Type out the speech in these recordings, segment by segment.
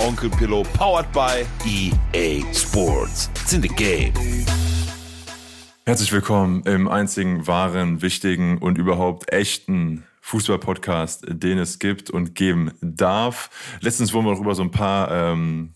Onkel Pillow, powered by EA Sports. It's in the game. Herzlich willkommen im einzigen wahren, wichtigen und überhaupt echten Fußball-Podcast, den es gibt und geben darf. Letztens wurden wir noch über so ein paar ähm,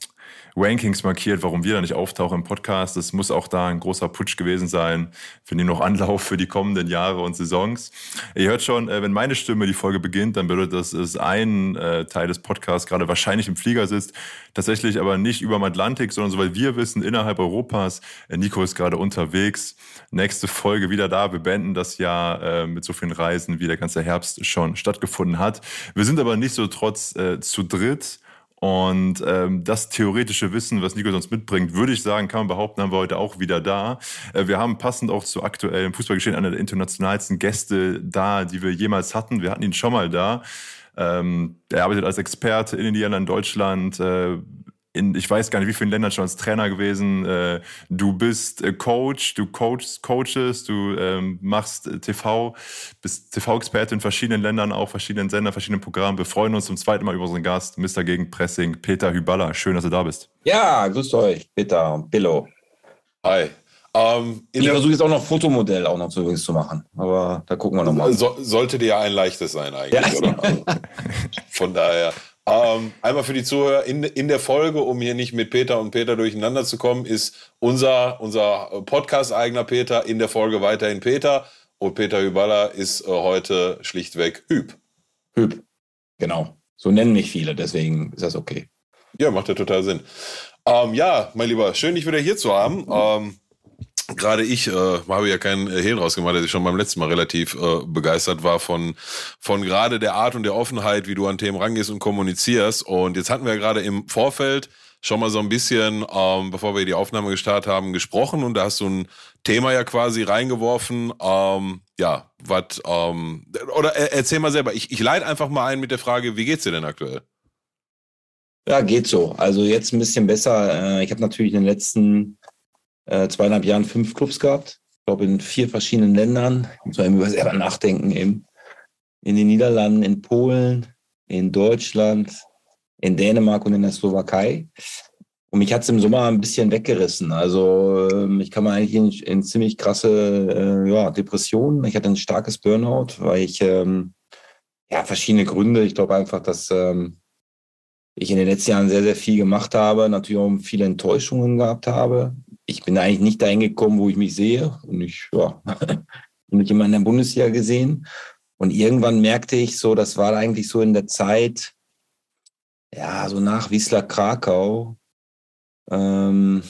Rankings markiert, warum wir da nicht auftauchen im Podcast. Es muss auch da ein großer Putsch gewesen sein. für die noch Anlauf für die kommenden Jahre und Saisons. Ihr hört schon, äh, wenn meine Stimme die Folge beginnt, dann bedeutet das, dass ein äh, Teil des Podcasts gerade wahrscheinlich im Flieger sitzt. Tatsächlich aber nicht über dem Atlantik, sondern soweit wir wissen, innerhalb Europas. Äh, Nico ist gerade unterwegs. Nächste Folge wieder da. Wir beenden das Jahr mit so vielen Reisen, wie der ganze Herbst schon stattgefunden hat. Wir sind aber nicht so trotz zu dritt. Und ähm, das theoretische Wissen, was Nico sonst mitbringt, würde ich sagen, kann man behaupten, haben wir heute auch wieder da. Äh, wir haben passend auch zu aktuellem Fußballgeschehen einer der internationalsten Gäste da, die wir jemals hatten. Wir hatten ihn schon mal da. Ähm, er arbeitet als Experte in Indiana, in Deutschland, äh, in, ich weiß gar nicht, wie vielen Ländern schon als Trainer gewesen. Äh, du bist äh, Coach, du coachst, coaches, du ähm, machst äh, TV, bist TV-Experte in verschiedenen Ländern, auch verschiedenen Sendern, verschiedenen Programmen. Wir freuen uns zum zweiten Mal über unseren Gast, Mr. Gegenpressing, Peter Hyballa. Schön, dass du da bist. Ja, grüßt euch, Peter und Billo. Hi. Ähm, ich versuche jetzt auch noch Fotomodell auch noch zu, zu machen, aber da gucken wir nochmal. So, sollte dir ja ein leichtes sein eigentlich, ja. oder? Von daher. Ähm, einmal für die Zuhörer in, in der Folge, um hier nicht mit Peter und Peter durcheinander zu kommen, ist unser, unser Podcast-eigener Peter in der Folge weiterhin Peter und Peter Hüballer ist äh, heute schlichtweg Hüb. Hüb, genau. So nennen mich viele, deswegen ist das okay. Ja, macht ja total Sinn. Ähm, ja, mein Lieber, schön, dich wieder hier zu haben. Ähm, gerade ich äh, habe ja keinen äh, Hehl rausgemacht, dass ich schon beim letzten Mal relativ äh, begeistert war von, von gerade der Art und der Offenheit, wie du an Themen rangehst und kommunizierst. Und jetzt hatten wir ja gerade im Vorfeld schon mal so ein bisschen, ähm, bevor wir die Aufnahme gestartet haben, gesprochen und da hast du ein Thema ja quasi reingeworfen. Ähm, ja, was, ähm, oder äh, erzähl mal selber. Ich, ich leite einfach mal ein mit der Frage, wie geht's dir denn aktuell? Ja, geht so. Also jetzt ein bisschen besser. Äh, ich habe natürlich in den letzten äh, zweieinhalb Jahren fünf Clubs gehabt. Ich glaube, in vier verschiedenen Ländern. Muss man über selber nachdenken eben. In den Niederlanden, in Polen, in Deutschland, in Dänemark und in der Slowakei. Und mich hat es im Sommer ein bisschen weggerissen. Also ähm, ich kam eigentlich in, in ziemlich krasse äh, ja, Depressionen. Ich hatte ein starkes Burnout, weil ich ähm, ja verschiedene Gründe. Ich glaube einfach, dass ähm, ich in den letzten Jahren sehr, sehr viel gemacht habe, natürlich auch viele Enttäuschungen gehabt habe ich bin eigentlich nicht dahin gekommen, wo ich mich sehe. Und ich, ja, mit jemandem in der Bundesliga gesehen. Und irgendwann merkte ich so, das war eigentlich so in der Zeit, ja, so nach Wiesler Krakau. Ähm,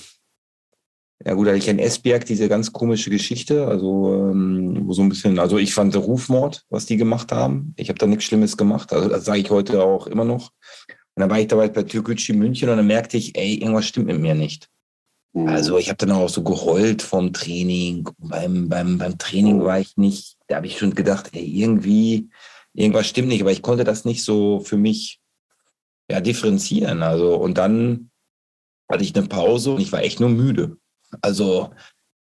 ja gut, da hatte ich in Esbjerg diese ganz komische Geschichte, also ähm, wo so ein bisschen, also ich fand Rufmord, was die gemacht haben. Ich habe da nichts Schlimmes gemacht, also das sage ich heute auch immer noch. Und dann war ich dabei bei Türkgücü München und dann merkte ich, ey, irgendwas stimmt mit mir nicht. Also ich habe dann auch so geheult vom Training. Beim, beim, beim Training war ich nicht, da habe ich schon gedacht, ey, irgendwie, irgendwas stimmt nicht, aber ich konnte das nicht so für mich ja, differenzieren. Also, und dann hatte ich eine Pause und ich war echt nur müde. Also,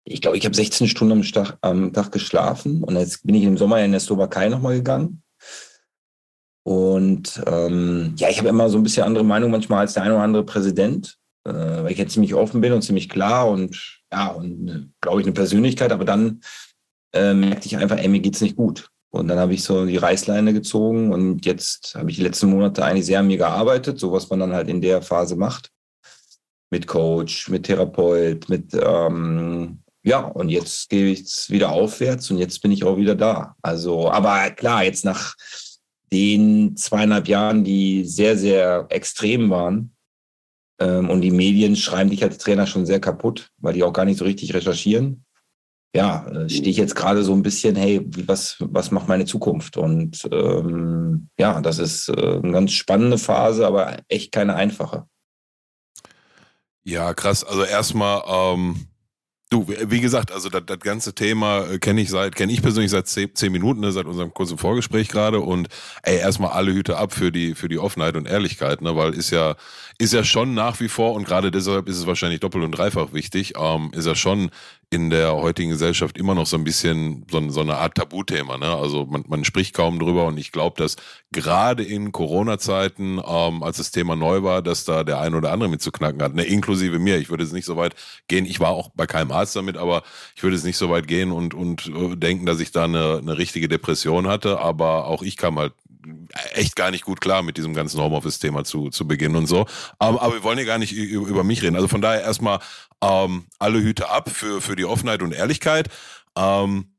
ich glaube, ich habe 16 Stunden am Tag, am Tag geschlafen und jetzt bin ich im Sommer in der Slowakei nochmal gegangen. Und ähm, ja, ich habe immer so ein bisschen andere Meinung manchmal als der eine oder andere Präsident äh, weil ich jetzt ziemlich offen bin und ziemlich klar und ja, und äh, glaube ich eine Persönlichkeit, aber dann äh, merkte ich einfach, ey, mir geht's nicht gut. Und dann habe ich so die Reißleine gezogen und jetzt habe ich die letzten Monate eigentlich sehr an mir gearbeitet, so was man dann halt in der Phase macht. Mit Coach, mit Therapeut, mit ähm, ja, und jetzt gehe ich wieder aufwärts und jetzt bin ich auch wieder da. Also, aber klar, jetzt nach den zweieinhalb Jahren, die sehr, sehr extrem waren, und die Medien schreiben dich als Trainer schon sehr kaputt, weil die auch gar nicht so richtig recherchieren. Ja, äh, stehe ich jetzt gerade so ein bisschen, hey, was, was macht meine Zukunft? Und ähm, ja, das ist äh, eine ganz spannende Phase, aber echt keine einfache. Ja, krass. Also erstmal, ähm, Du, wie gesagt, also das, das ganze Thema äh, kenne ich seit, kenne ich persönlich seit zehn, Minuten, ne, seit unserem kurzen Vorgespräch gerade. Und ey, erstmal alle Hüte ab für die, für die Offenheit und Ehrlichkeit, ne, weil ist ja, ist ja schon nach wie vor und gerade deshalb ist es wahrscheinlich doppelt und dreifach wichtig, ähm, ist ja schon in der heutigen Gesellschaft immer noch so ein bisschen so, so eine Art Tabuthema. Ne? Also man, man spricht kaum drüber und ich glaube, dass gerade in Corona-Zeiten, ähm, als das Thema neu war, dass da der ein oder andere mit zu knacken hat, ne? inklusive mir. Ich würde es nicht so weit gehen. Ich war auch bei keinem Arzt damit, aber ich würde es nicht so weit gehen und, und äh, denken, dass ich da eine, eine richtige Depression hatte. Aber auch ich kam halt echt gar nicht gut klar mit diesem ganzen Homeoffice-Thema zu, zu Beginn und so. Aber, aber wir wollen ja gar nicht über mich reden. Also von daher erstmal ähm, alle Hüte ab für, für die Offenheit und Ehrlichkeit. Ähm,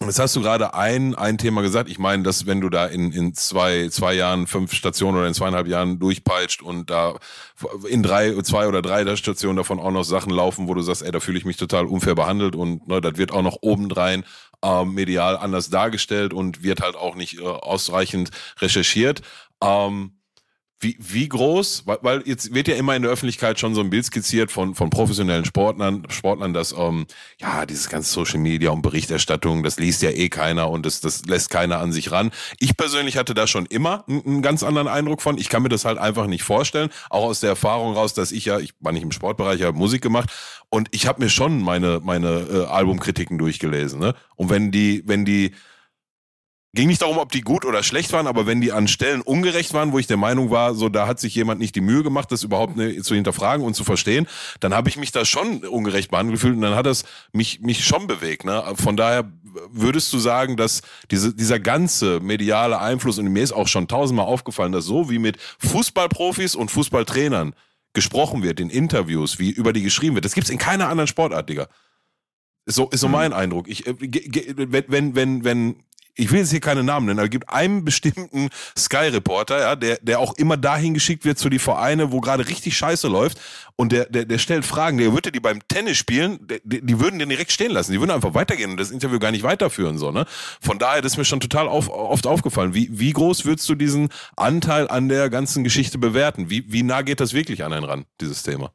Jetzt hast du gerade ein, ein Thema gesagt. Ich meine, dass wenn du da in, in zwei, zwei Jahren, fünf Stationen oder in zweieinhalb Jahren durchpeitscht und da in drei, zwei oder drei Stationen davon auch noch Sachen laufen, wo du sagst, ey, da fühle ich mich total unfair behandelt und ne, das wird auch noch obendrein ähm, medial anders dargestellt und wird halt auch nicht äh, ausreichend recherchiert. Ähm, wie, wie groß, weil, weil jetzt wird ja immer in der Öffentlichkeit schon so ein Bild skizziert von, von professionellen Sportlern, Sportlern, dass ähm, ja dieses ganze Social Media und Berichterstattung, das liest ja eh keiner und das, das lässt keiner an sich ran. Ich persönlich hatte da schon immer einen, ganz anderen Eindruck von. Ich kann mir das halt einfach nicht vorstellen, auch aus der Erfahrung raus, dass ich ja, ich war nicht im Sportbereich, ich habe Musik gemacht und ich habe mir schon meine meine äh, Albumkritiken durchgelesen. Ne? Und wenn die, wenn die ging nicht darum, ob die gut oder schlecht waren, aber wenn die an Stellen ungerecht waren, wo ich der Meinung war, so da hat sich jemand nicht die Mühe gemacht, das überhaupt ne, zu hinterfragen und zu verstehen, dann habe ich mich da schon ungerecht behandelt gefühlt und dann hat das mich mich schon bewegt. Ne? Von daher würdest du sagen, dass diese, dieser ganze mediale Einfluss und mir ist auch schon tausendmal aufgefallen, dass so wie mit Fußballprofis und Fußballtrainern gesprochen wird in Interviews, wie über die geschrieben wird, das gibt's in keiner anderen Sportart, Digga. Ist so, ist so mhm. mein Eindruck. Ich, äh, wenn, wenn, wenn, wenn ich will jetzt hier keine Namen nennen, aber es gibt einen bestimmten Sky-Reporter, ja, der, der auch immer dahin geschickt wird zu die Vereine, wo gerade richtig Scheiße läuft. Und der, der, der stellt Fragen, der würde die beim Tennis spielen, die, die würden den direkt stehen lassen. Die würden einfach weitergehen und das Interview gar nicht weiterführen, so, ne? Von daher, das ist mir schon total auf, oft aufgefallen. Wie, wie groß würdest du diesen Anteil an der ganzen Geschichte bewerten? Wie, wie nah geht das wirklich an einen ran, dieses Thema?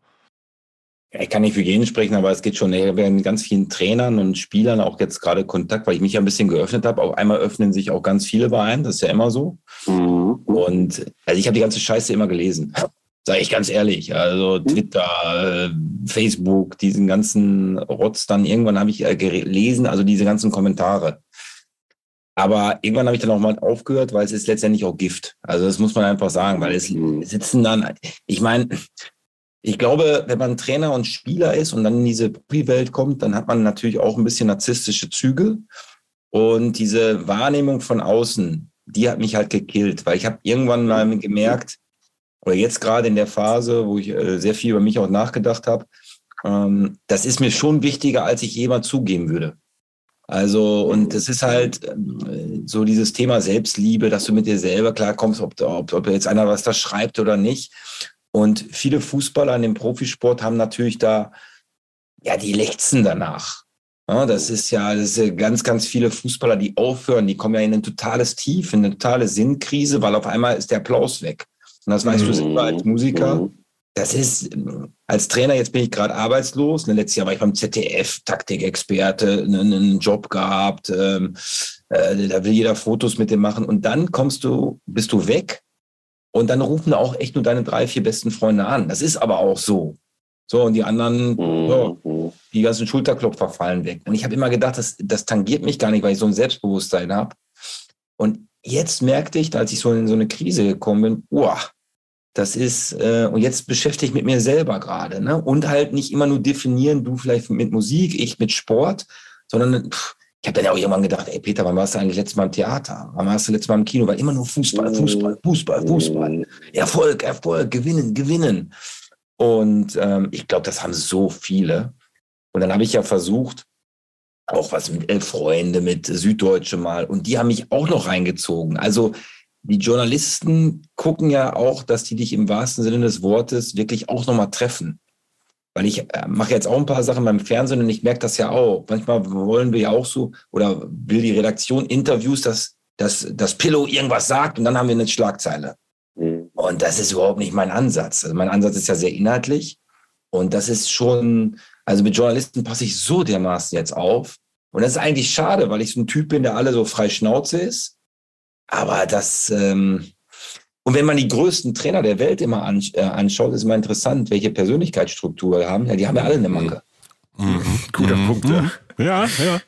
Ich kann nicht für jeden sprechen, aber es geht schon. Ich habe ja mit ganz vielen Trainern und Spielern auch jetzt gerade Kontakt, weil ich mich ja ein bisschen geöffnet habe. Auf einmal öffnen sich auch ganz viele bei einem. Das ist ja immer so. Mhm. Und also ich habe die ganze Scheiße immer gelesen. Sage ich ganz ehrlich. Also Twitter, Facebook, diesen ganzen Rotz dann irgendwann habe ich gelesen, also diese ganzen Kommentare. Aber irgendwann habe ich dann auch mal aufgehört, weil es ist letztendlich auch Gift. Also das muss man einfach sagen, weil es mhm. sitzen dann, ich meine, ich glaube, wenn man Trainer und Spieler ist und dann in diese Profi-Welt kommt, dann hat man natürlich auch ein bisschen narzisstische Züge. Und diese Wahrnehmung von außen, die hat mich halt gekillt, weil ich habe irgendwann mal gemerkt, oder jetzt gerade in der Phase, wo ich äh, sehr viel über mich auch nachgedacht habe, ähm, das ist mir schon wichtiger, als ich jemand zugeben würde. Also, und es ist halt ähm, so dieses Thema Selbstliebe, dass du mit dir selber klarkommst, ob, ob, ob jetzt einer was da schreibt oder nicht. Und viele Fußballer in dem Profisport haben natürlich da, ja, die lechzen danach. Ja, das ist ja, das ist ganz, ganz viele Fußballer, die aufhören, die kommen ja in ein totales Tief, in eine totale Sinnkrise, weil auf einmal ist der Applaus weg. Und das weißt mhm. du selber als Musiker. Mhm. Das ist, als Trainer, jetzt bin ich gerade arbeitslos. Ne, letztes Jahr war ich beim ZDF, Taktikexperte, einen, einen Job gehabt. Ähm, äh, da will jeder Fotos mit dem machen. Und dann kommst du, bist du weg und dann rufen auch echt nur deine drei, vier besten Freunde an. Das ist aber auch so. So, und die anderen, mhm. so, die ganzen Schulterklopfer fallen weg. Und ich habe immer gedacht, das, das tangiert mich gar nicht, weil ich so ein Selbstbewusstsein habe. Und jetzt merkte ich, als ich so in so eine Krise gekommen bin, uah, das ist, äh, und jetzt beschäftige ich mit mir selber gerade. Ne? Und halt nicht immer nur definieren, du vielleicht mit Musik, ich mit Sport, sondern pff, ich habe dann ja auch irgendwann gedacht, ey Peter, wann warst du eigentlich letztes Mal im Theater? Wann warst du letztes Mal im Kino? Weil immer nur Fußball, Fußball, Fußball, Fußball. Erfolg, Erfolg, gewinnen, gewinnen. Und ähm, ich glaube, das haben so viele. Und dann habe ich ja versucht, auch was mit Elf Freunde, mit Süddeutsche mal. Und die haben mich auch noch reingezogen. Also die Journalisten gucken ja auch, dass die dich im wahrsten Sinne des Wortes wirklich auch nochmal treffen. Weil ich äh, mache jetzt auch ein paar Sachen beim Fernsehen und ich merke das ja auch. Manchmal wollen wir ja auch so, oder will die Redaktion Interviews, dass, dass, dass Pillow irgendwas sagt und dann haben wir eine Schlagzeile. Mhm. Und das ist überhaupt nicht mein Ansatz. Also mein Ansatz ist ja sehr inhaltlich. Und das ist schon, Also mit Journalisten passe ich so dermaßen jetzt auf. Und das ist eigentlich schade, weil ich so ein Typ bin, der alle so frei Schnauze ist. Aber das, ähm, und wenn man die größten Trainer der Welt immer äh, anschaut, ist immer interessant, welche Persönlichkeitsstruktur wir haben. Ja, die haben ja alle eine Macke. Mhm. Guter mhm. Punkt, ja. Ja, ja.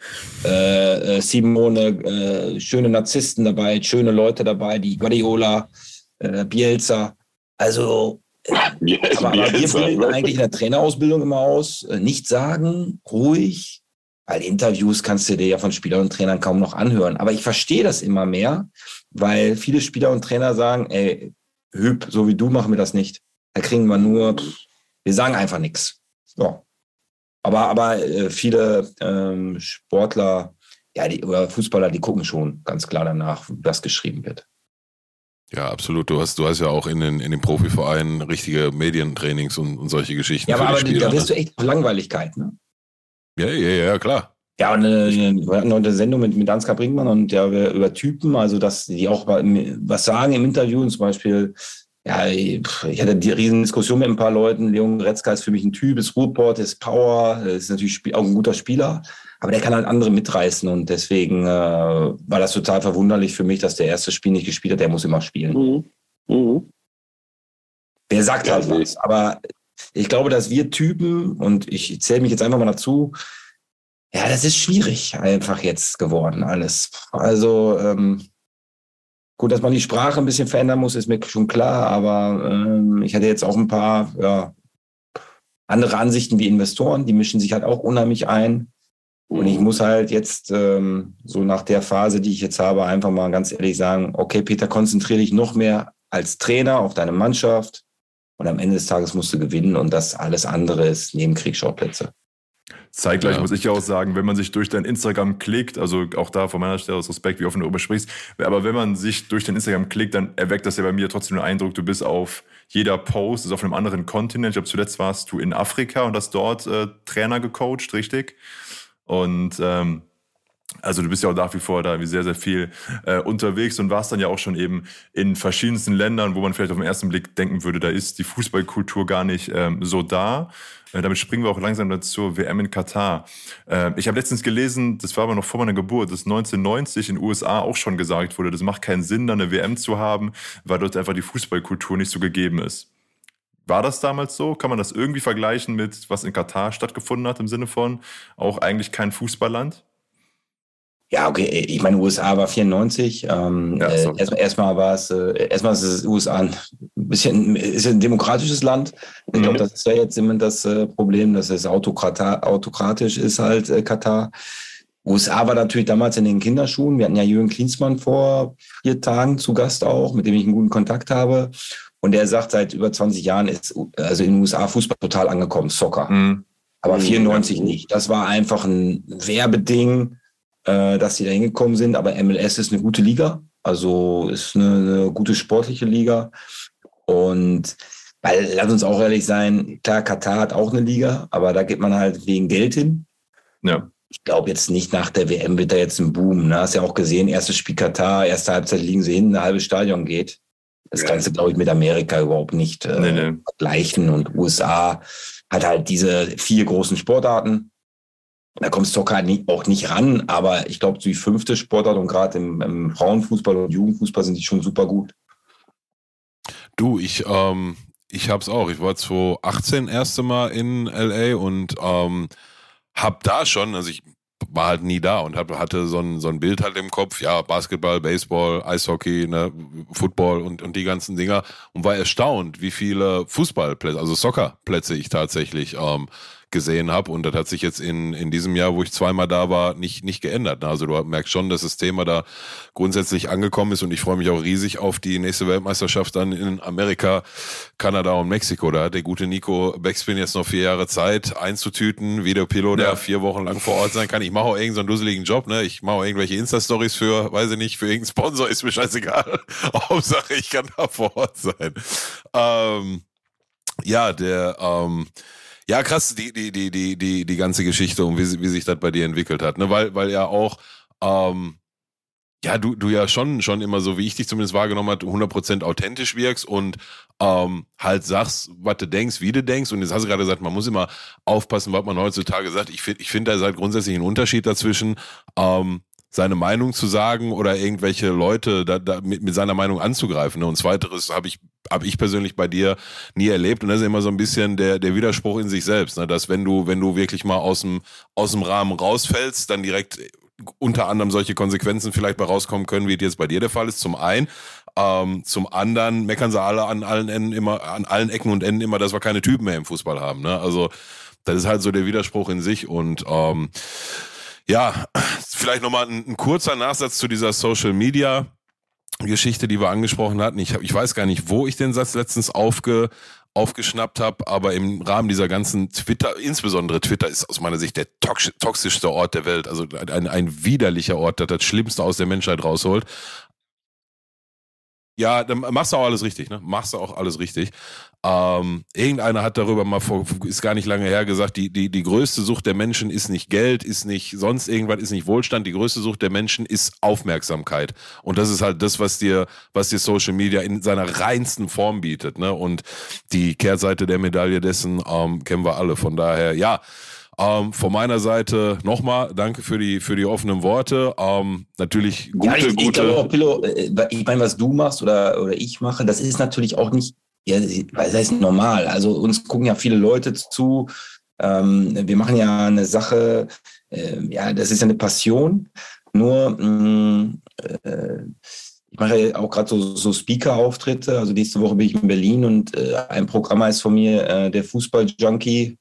Äh, äh, Simone, äh, schöne Narzissten dabei, schöne Leute dabei, die Guardiola, äh, Bielsa. Also, ja, aber, aber wir bilden eigentlich in der Trainerausbildung immer aus, äh, nicht sagen, ruhig, weil Interviews kannst du dir ja von Spielern und Trainern kaum noch anhören. Aber ich verstehe das immer mehr, weil viele Spieler und Trainer sagen, ey, Hüb, so wie du machen wir das nicht. Da kriegen wir nur, wir sagen einfach nichts. So. Aber, aber äh, viele ähm, Sportler ja, die, oder Fußballer, die gucken schon ganz klar danach, was geschrieben wird. Ja, absolut. Du hast, du hast ja auch in den, in den Profivereinen richtige Medientrainings und, und solche Geschichten. Ja, aber, aber Spieler, da wirst ne? du echt Langweiligkeit, ne? Ja, ja, ja, klar. Ja, und eine, wir hatten heute eine Sendung mit, mit Ansgar Brinkmann und ja, über Typen, also dass die auch was sagen im Interview, zum Beispiel ja, ich hatte die riesen Diskussion mit ein paar Leuten. Leon Goretzka ist für mich ein Typ, ist Ruhrport, ist Power, ist natürlich auch ein guter Spieler, aber der kann halt andere mitreißen und deswegen äh, war das total verwunderlich für mich, dass der erste Spiel nicht gespielt hat. Der muss immer spielen. Mhm. Mhm. Der sagt ja, halt was, aber ich glaube, dass wir Typen und ich zähle mich jetzt einfach mal dazu. Ja, das ist schwierig einfach jetzt geworden alles. Also ähm, Gut, dass man die Sprache ein bisschen verändern muss, ist mir schon klar, aber ähm, ich hatte jetzt auch ein paar ja, andere Ansichten wie Investoren, die mischen sich halt auch unheimlich ein. Und ich muss halt jetzt ähm, so nach der Phase, die ich jetzt habe, einfach mal ganz ehrlich sagen, okay, Peter, konzentriere dich noch mehr als Trainer auf deine Mannschaft und am Ende des Tages musst du gewinnen und das alles andere ist Nebenkriegsschauplätze. Zeitgleich ja. muss ich ja auch sagen, wenn man sich durch dein Instagram klickt, also auch da von meiner Stelle aus Respekt, wie offen du darüber sprichst, aber wenn man sich durch dein Instagram klickt, dann erweckt das ja bei mir trotzdem den Eindruck, du bist auf jeder Post, ist auf einem anderen Kontinent. Ich glaube, zuletzt warst du in Afrika und hast dort äh, Trainer gecoacht, richtig? Und ähm, also du bist ja auch nach wie vor da wie sehr, sehr viel äh, unterwegs und warst dann ja auch schon eben in verschiedensten Ländern, wo man vielleicht auf den ersten Blick denken würde, da ist die Fußballkultur gar nicht ähm, so da. Äh, damit springen wir auch langsam zur WM in Katar. Äh, ich habe letztens gelesen, das war aber noch vor meiner Geburt, dass 1990 in den USA auch schon gesagt wurde, das macht keinen Sinn, da eine WM zu haben, weil dort einfach die Fußballkultur nicht so gegeben ist. War das damals so? Kann man das irgendwie vergleichen mit, was in Katar stattgefunden hat, im Sinne von auch eigentlich kein Fußballland? Ja, okay, ich meine, USA war 94. Ähm, ja, äh, erstmal, erstmal war es, äh, erstmal ist es USA ein bisschen, ist ein demokratisches Land. Ich mhm. glaube, das ist ja jetzt immer das äh, Problem, dass es autokratisch ist halt, äh, Katar. USA war natürlich damals in den Kinderschuhen. Wir hatten ja Jürgen Klinsmann vor vier Tagen zu Gast auch, mit dem ich einen guten Kontakt habe. Und der sagt, seit über 20 Jahren ist also in den USA Fußball total angekommen, Soccer. Mhm. Aber 94 mhm. nicht. Das war einfach ein Werbeding äh, dass sie da hingekommen sind. Aber MLS ist eine gute Liga, also ist eine, eine gute sportliche Liga. Und weil, lass uns auch ehrlich sein, klar, Katar hat auch eine Liga, aber da geht man halt wegen Geld hin. Ja. Ich glaube jetzt nicht nach der WM wird da jetzt ein Boom. Ne? Hast ja auch gesehen, erstes Spiel Katar, erste Halbzeit liegen sie hin, ein halbes Stadion geht. Das ja. du, glaube ich, mit Amerika überhaupt nicht äh, nee, nee. vergleichen. Und USA hat halt diese vier großen Sportarten. Da Soccer halt auch nicht ran, aber ich glaube, die fünfte Sportart und gerade im, im, Frauenfußball und Jugendfußball sind die schon super gut. Du, ich, ähm, ich hab's auch. Ich war 2018 erste Mal in LA und ähm, hab da schon, also ich war halt nie da und hab, hatte so ein, so ein Bild halt im Kopf, ja, Basketball, Baseball, Eishockey, ne, Football und, und die ganzen Dinger und war erstaunt, wie viele Fußballplätze, also Soccerplätze ich tatsächlich ähm, gesehen habe. Und das hat sich jetzt in, in diesem Jahr, wo ich zweimal da war, nicht, nicht geändert. Also du merkst schon, dass das Thema da grundsätzlich angekommen ist und ich freue mich auch riesig auf die nächste Weltmeisterschaft dann in Amerika, Kanada und Mexiko. Da hat der gute Nico Beckspin jetzt noch vier Jahre Zeit einzutüten, wie der Pilot, der vier Wochen lang vor Ort sein kann. Ich mache auch irgendeinen so dusseligen Job, ne? Ich mache auch irgendwelche Insta-Stories für, weiß ich nicht, für irgendeinen Sponsor, ist mir scheißegal. Hauptsache, ich kann da vor Ort sein. Ähm, ja, der, ähm, ja, krass, die, die, die, die, die, die ganze Geschichte und wie, wie sich das bei dir entwickelt hat. Ne? Weil, weil ja auch, ähm, ja, du, du ja schon, schon immer so, wie ich dich zumindest wahrgenommen habe, 100% authentisch wirkst und ähm, halt sagst, was du denkst, wie du denkst. Und jetzt hast du gerade gesagt, man muss immer aufpassen, was man heutzutage sagt. Ich finde, ich finde, da halt grundsätzlich ein Unterschied dazwischen, ähm, seine Meinung zu sagen oder irgendwelche Leute da, da mit, mit seiner Meinung anzugreifen. Ne? Und zweiteres habe ich, hab ich persönlich bei dir nie erlebt. Und das ist immer so ein bisschen der, der Widerspruch in sich selbst. Ne? Dass wenn du, wenn du wirklich mal aus dem, aus dem Rahmen rausfällst, dann direkt unter anderem solche Konsequenzen vielleicht bei rauskommen können, wie jetzt bei dir der Fall ist. Zum einen. Ähm, zum anderen meckern sie alle an allen Enden immer, an allen Ecken und Enden immer, dass wir keine Typen mehr im Fußball haben. Ne? Also das ist halt so der Widerspruch in sich und ähm, ja, vielleicht nochmal ein, ein kurzer Nachsatz zu dieser Social Media Geschichte, die wir angesprochen hatten. Ich, hab, ich weiß gar nicht, wo ich den Satz letztens aufge, aufgeschnappt habe, aber im Rahmen dieser ganzen Twitter, insbesondere Twitter ist aus meiner Sicht der toxischste Ort der Welt, also ein, ein widerlicher Ort, der das Schlimmste aus der Menschheit rausholt. Ja, dann machst du auch alles richtig, ne? Machst du auch alles richtig. Ähm, irgendeiner hat darüber mal vor, ist gar nicht lange her gesagt, die, die, die größte Sucht der Menschen ist nicht Geld, ist nicht sonst irgendwas, ist nicht Wohlstand. Die größte Sucht der Menschen ist Aufmerksamkeit. Und das ist halt das, was dir, was dir Social Media in seiner reinsten Form bietet, ne? Und die Kehrseite der Medaille dessen ähm, kennen wir alle. Von daher, ja. Ähm, von meiner Seite nochmal danke für die, für die offenen Worte. Ähm, natürlich gute, ja, ich, gute. Ich glaube auch, Pillow, äh, ich meine, was du machst oder, oder ich mache, das ist natürlich auch nicht ja, das heißt normal. Also uns gucken ja viele Leute zu. Ähm, wir machen ja eine Sache, äh, ja, das ist ja eine Passion. Nur, mh, mm, äh, ich mache ja auch gerade so, so Speaker-Auftritte. Also nächste Woche bin ich in Berlin und äh, ein Programm heißt von mir äh, der Fußball-Junkie.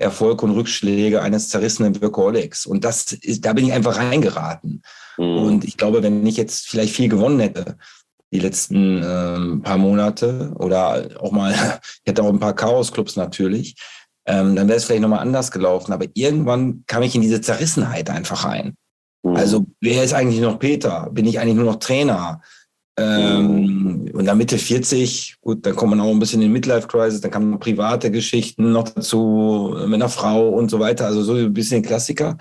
Erfolg und Rückschläge eines zerrissenen Workaholics. Und das ist, da bin ich einfach reingeraten. Mhm. Und ich glaube, wenn ich jetzt vielleicht viel gewonnen hätte, die letzten ähm, paar Monate oder auch mal, ich hatte auch ein paar Chaos-Clubs natürlich, ähm, dann wäre es vielleicht nochmal anders gelaufen. Aber irgendwann kam ich in diese Zerrissenheit einfach rein. Mhm. Also, wer ist eigentlich noch Peter? Bin ich eigentlich nur noch Trainer? Ähm, und dann Mitte 40, gut, dann kommt man auch ein bisschen in Midlife-Crisis, dann kamen private Geschichten noch dazu mit einer Frau und so weiter, also so ein bisschen Klassiker.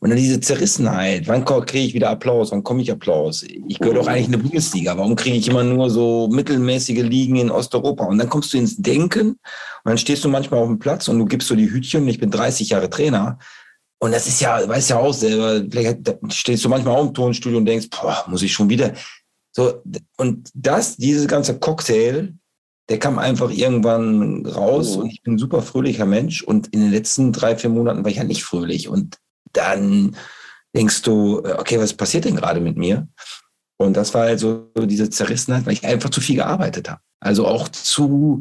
Und dann diese Zerrissenheit, wann kriege ich wieder Applaus, wann komme ich Applaus? Ich gehöre doch eigentlich in eine Bundesliga, warum kriege ich immer nur so mittelmäßige Ligen in Osteuropa? Und dann kommst du ins Denken und dann stehst du manchmal auf dem Platz und du gibst so die Hütchen, ich bin 30 Jahre Trainer. Und das ist ja, weißt ja auch selber, vielleicht stehst du manchmal auch im Tonstudio und denkst, boah, muss ich schon wieder so, und das, diese ganze Cocktail, der kam einfach irgendwann raus mhm. und ich bin ein super fröhlicher Mensch und in den letzten drei, vier Monaten war ich ja nicht fröhlich und dann denkst du, äh, okay, was passiert denn gerade mit mir? Und das war also diese Zerrissenheit, weil ich einfach zu viel gearbeitet habe. Also auch zu,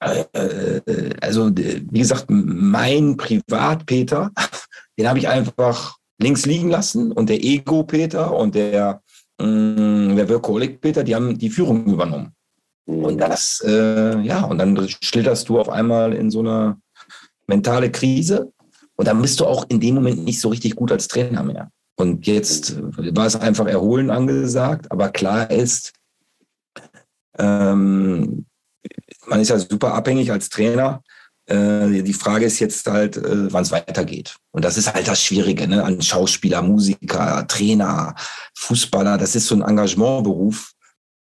äh, äh also wie gesagt, mein Privat-Peter, den habe ich einfach links liegen lassen und der Ego-Peter und der Mm, der Workaholic Peter, die haben die Führung übernommen. Und das, äh, ja, und dann schlitterst du auf einmal in so eine mentale Krise und dann bist du auch in dem Moment nicht so richtig gut als Trainer mehr. Und jetzt war es einfach Erholen angesagt, aber klar ist, ähm, man ist ja super abhängig als Trainer äh, die Frage ist jetzt halt, äh, wann es weitergeht. Und das ist halt das Schwierige, ne? An Schauspieler, Musiker, Trainer, Fußballer, das ist so ein Engagementberuf.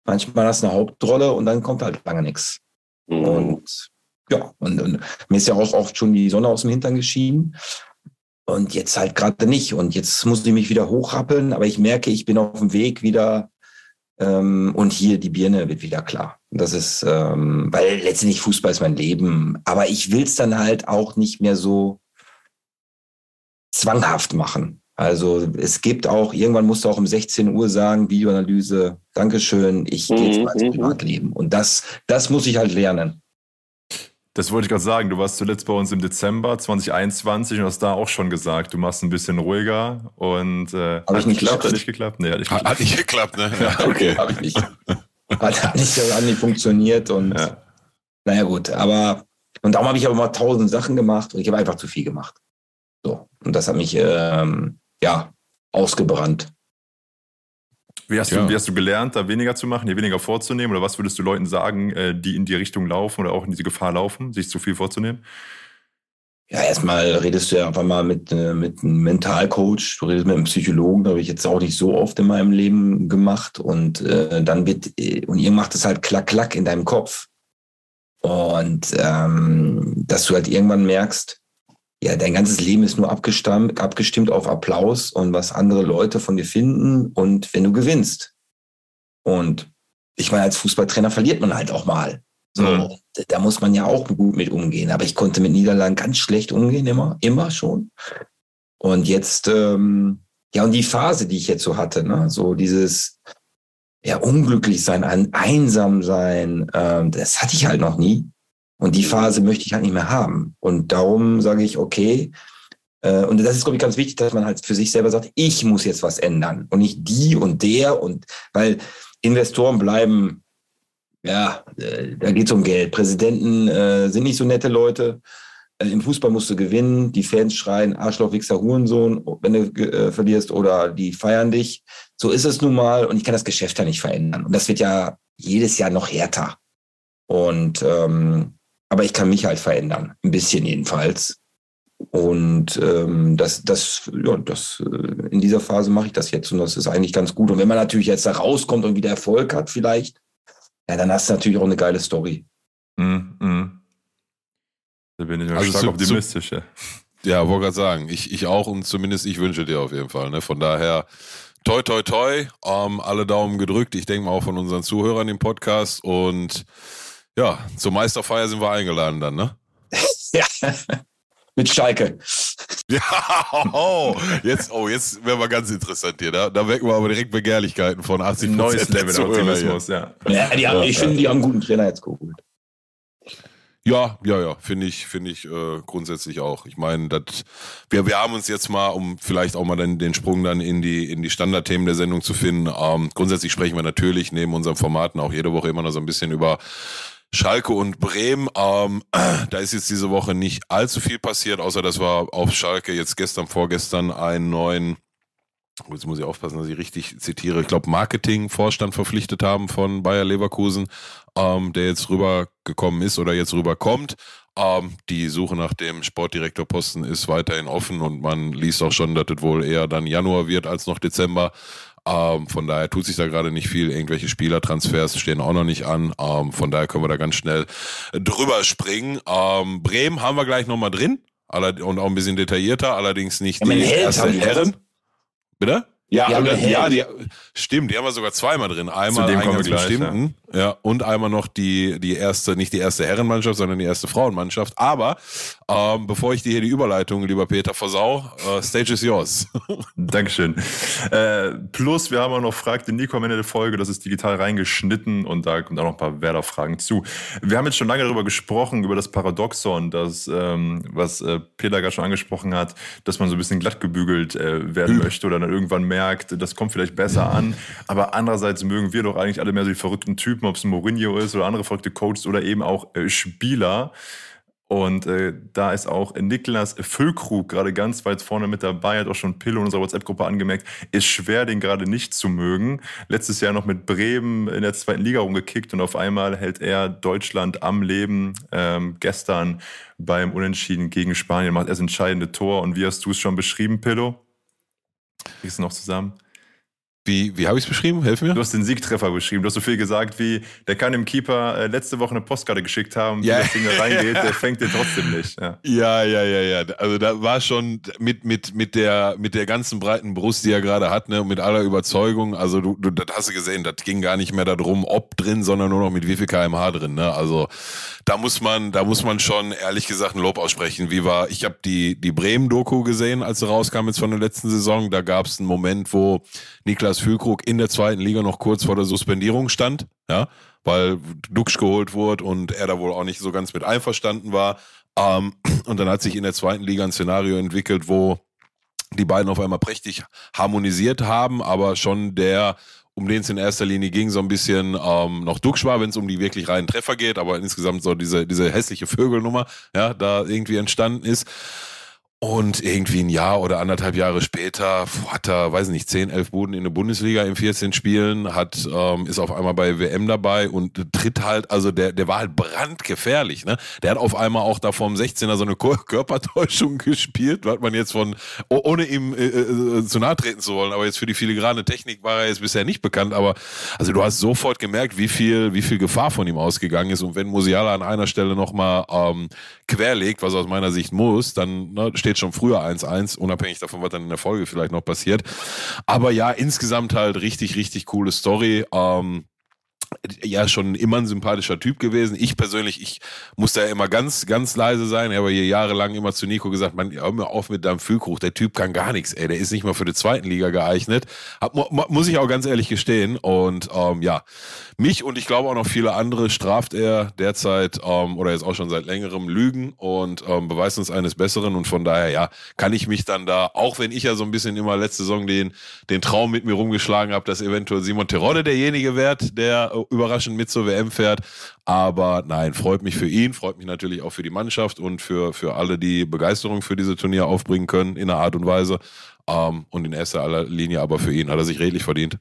Manchmal hast du eine Hauptrolle und dann kommt halt lange nichts. Mhm. Und ja, und, und mir ist ja auch oft schon die Sonne aus dem Hintern geschienen. Und jetzt halt gerade nicht. Und jetzt muss ich mich wieder hochrappeln, aber ich merke, ich bin auf dem Weg wieder ähm, und hier die Birne wird wieder klar. Das ist, ähm, weil letztendlich Fußball ist mein Leben. Aber ich will es dann halt auch nicht mehr so zwanghaft machen. Also es gibt auch, irgendwann musst du auch um 16 Uhr sagen, Videoanalyse, Dankeschön, ich gehe jetzt mal ins mhm, mhm. Privatleben. Und das, das muss ich halt lernen. Das wollte ich gerade sagen. Du warst zuletzt bei uns im Dezember 2021 und hast da auch schon gesagt, du machst ein bisschen ruhiger und äh, hat nicht geklappt? Hat nicht geklappt? Nee, hat nicht geklappt. Hat nicht geklappt, ne? Ja, okay. Habe ich nicht. Hat, hat, nicht, hat nicht funktioniert und ja. naja gut, aber und darum habe ich aber mal tausend Sachen gemacht und ich habe einfach zu viel gemacht. So. Und das hat mich ähm, ja ausgebrannt. Wie hast, ja. du, wie hast du gelernt, da weniger zu machen, hier weniger vorzunehmen? Oder was würdest du Leuten sagen, äh, die in die Richtung laufen oder auch in diese Gefahr laufen, sich zu viel vorzunehmen? Ja, erstmal redest du ja einfach mal mit, äh, mit einem Mentalcoach, du redest mit einem Psychologen, da habe ich jetzt auch nicht so oft in meinem Leben gemacht. Und äh, dann wird, äh, und ihr macht es halt klack, klack in deinem Kopf. Und ähm, dass du halt irgendwann merkst, ja, dein ganzes Leben ist nur abgestimmt, abgestimmt auf Applaus und was andere Leute von dir finden und wenn du gewinnst. Und ich meine, als Fußballtrainer verliert man halt auch mal. So, mhm. Da muss man ja auch gut mit umgehen. Aber ich konnte mit Niederlagen ganz schlecht umgehen, immer, immer schon. Und jetzt, ähm, ja, und die Phase, die ich jetzt so hatte, ne, so dieses, ja, unglücklich sein, einsam sein, ähm, das hatte ich halt noch nie. Und die Phase möchte ich halt nicht mehr haben. Und darum sage ich, okay, äh, und das ist, glaube ich, ganz wichtig, dass man halt für sich selber sagt, ich muss jetzt was ändern und nicht die und der und weil Investoren bleiben, ja, äh, da geht es um Geld. Präsidenten äh, sind nicht so nette Leute. Äh, Im Fußball musst du gewinnen. Die Fans schreien Arschloch, Wichser, Hurensohn, wenn du äh, verlierst oder die feiern dich. So ist es nun mal und ich kann das Geschäft ja nicht verändern. Und das wird ja jedes Jahr noch härter. Und ähm, aber ich kann mich halt verändern, ein bisschen jedenfalls. Und ähm, das, das, ja, das, äh, in dieser Phase mache ich das jetzt und das ist eigentlich ganz gut. Und wenn man natürlich jetzt da rauskommt und wieder Erfolg hat, vielleicht, ja, dann hast du natürlich auch eine geile Story. Mm, mm. Da bin ich mal also stark zu, optimistisch. Zu, ja, wollte gerade sagen, ich, ich auch und zumindest ich wünsche dir auf jeden Fall. Ne? Von daher, toi, toi, toi, ähm, alle Daumen gedrückt. Ich denke mal auch von unseren Zuhörern im Podcast und ja, zur Meisterfeier sind wir eingeladen dann, ne? ja, mit Schalke. Ja, oh, jetzt, oh, jetzt wäre mal ganz interessant hier. Da, da wecken wir aber direkt Begehrlichkeiten von 80 Neues Level Optimismus, ja. ja, die haben, ich finde, die haben einen guten Trainer jetzt geholt. Ja, ja, ja, finde ich, finde ich äh, grundsätzlich auch. Ich meine, wir, wir haben uns jetzt mal, um vielleicht auch mal dann den Sprung dann in die in die Standardthemen der Sendung zu finden. Ähm, grundsätzlich sprechen wir natürlich neben unseren Formaten auch jede Woche immer noch so ein bisschen über Schalke und Bremen. Ähm, da ist jetzt diese Woche nicht allzu viel passiert, außer dass wir auf Schalke jetzt gestern, vorgestern einen neuen, jetzt muss ich aufpassen, dass ich richtig zitiere, ich glaube Marketingvorstand verpflichtet haben von Bayer Leverkusen, ähm, der jetzt rübergekommen ist oder jetzt rüberkommt. Ähm, die Suche nach dem Sportdirektorposten ist weiterhin offen und man liest auch schon, dass es wohl eher dann Januar wird als noch Dezember. Ähm, von daher tut sich da gerade nicht viel. Irgendwelche Spielertransfers stehen auch noch nicht an. Ähm, von daher können wir da ganz schnell drüber springen. Ähm, Bremen haben wir gleich nochmal drin. Und auch ein bisschen detaillierter, allerdings nicht ja, die erste Herren. Bitte? Ja, ja, ja die, stimmt, die haben wir sogar zweimal drin. Einmal einen ganz gleich, bestimmten, ja. Ja. und einmal noch die, die erste, nicht die erste Herrenmannschaft, sondern die erste Frauenmannschaft. Aber ähm, bevor ich dir hier die Überleitung, lieber Peter, versau, äh, Stage is yours. Dankeschön. Äh, plus, wir haben auch noch fragt den Nico am Ende der Folge, das ist digital reingeschnitten und da kommt auch noch ein paar Werder-Fragen zu. Wir haben jetzt schon lange darüber gesprochen, über das Paradoxon, das, ähm, was äh, Peter gerade schon angesprochen hat, dass man so ein bisschen glatt gebügelt äh, werden möchte oder dann irgendwann merkt, das kommt vielleicht besser an. Aber andererseits mögen wir doch eigentlich alle mehr so die verrückten Typen, ob es Mourinho ist oder andere verrückte Coaches oder eben auch äh, Spieler. Und äh, da ist auch Niklas Füllkrug gerade ganz weit vorne mit dabei, hat auch schon Pillow in unserer WhatsApp-Gruppe angemerkt, ist schwer, den gerade nicht zu mögen. Letztes Jahr noch mit Bremen in der zweiten Liga rumgekickt und auf einmal hält er Deutschland am Leben. Ähm, gestern beim Unentschieden gegen Spanien macht er das entscheidende Tor. Und wie hast du es schon beschrieben, Pillow? Kriegst du noch zusammen? Wie, wie habe ich es beschrieben? Helf mir. Du hast den Siegtreffer beschrieben. Du hast so viel gesagt wie, der kann dem Keeper äh, letzte Woche eine Postkarte geschickt haben, wie ja. das Ding da reingeht, der fängt den trotzdem nicht. Ja. ja, ja, ja, ja. Also da war schon mit, mit, mit, der, mit der ganzen breiten Brust, die er gerade hat, ne, mit aller Überzeugung, also du, du das hast du gesehen, das ging gar nicht mehr darum, ob drin, sondern nur noch mit wie viel kmh drin. Ne? Also da muss man, da muss man schon ehrlich gesagt ein Lob aussprechen. Wie war, ich habe die, die Bremen-Doku gesehen, als sie rauskam jetzt von der letzten Saison. Da gab es einen Moment, wo Niklas Füllkrug in der zweiten Liga noch kurz vor der Suspendierung stand, ja, weil Duxch geholt wurde und er da wohl auch nicht so ganz mit einverstanden war. Ähm, und dann hat sich in der zweiten Liga ein Szenario entwickelt, wo die beiden auf einmal prächtig harmonisiert haben, aber schon der um den es in erster Linie ging, so ein bisschen ähm, noch Duxch war, wenn es um die wirklich reinen Treffer geht, aber insgesamt so diese, diese hässliche Vögelnummer, ja, da irgendwie entstanden ist. Und irgendwie ein Jahr oder anderthalb Jahre später hat er, weiß nicht, 10, 11 Buden in der Bundesliga in 14 Spielen, hat, ähm, ist auf einmal bei WM dabei und tritt halt, also der, der war halt brandgefährlich, ne? Der hat auf einmal auch da vorm 16er so eine Körpertäuschung gespielt, hat man jetzt von, ohne ihm äh, äh, zu nahe treten zu wollen, aber jetzt für die filigrane Technik war er jetzt bisher nicht bekannt, aber also du hast sofort gemerkt, wie viel, wie viel Gefahr von ihm ausgegangen ist. Und wenn Musiala an einer Stelle nochmal ähm, querlegt, was aus meiner Sicht muss, dann ne, steht schon früher 1-1, unabhängig davon, was dann in der Folge vielleicht noch passiert. Aber ja, insgesamt halt richtig, richtig coole Story. Ähm, ja schon immer ein sympathischer Typ gewesen. Ich persönlich, ich musste ja immer ganz, ganz leise sein. Ich habe hier jahrelang immer zu Nico gesagt, man, hör mir auf mit deinem Füllkrug. Der Typ kann gar nichts, ey. Der ist nicht mal für die zweiten Liga geeignet. Hab, muss ich auch ganz ehrlich gestehen. Und ähm, ja, mich und ich glaube auch noch viele andere straft er derzeit ähm, oder jetzt auch schon seit längerem Lügen und ähm, beweist uns eines Besseren. Und von daher, ja, kann ich mich dann da, auch wenn ich ja so ein bisschen immer letzte Saison den, den Traum mit mir rumgeschlagen habe, dass eventuell Simon Terodde derjenige wird, der überraschend mit zur WM fährt. Aber nein, freut mich für ihn, freut mich natürlich auch für die Mannschaft und für, für alle, die Begeisterung für diese Turnier aufbringen können, in einer Art und Weise. Ähm, und in erster Linie aber für ihn hat er sich redlich verdient.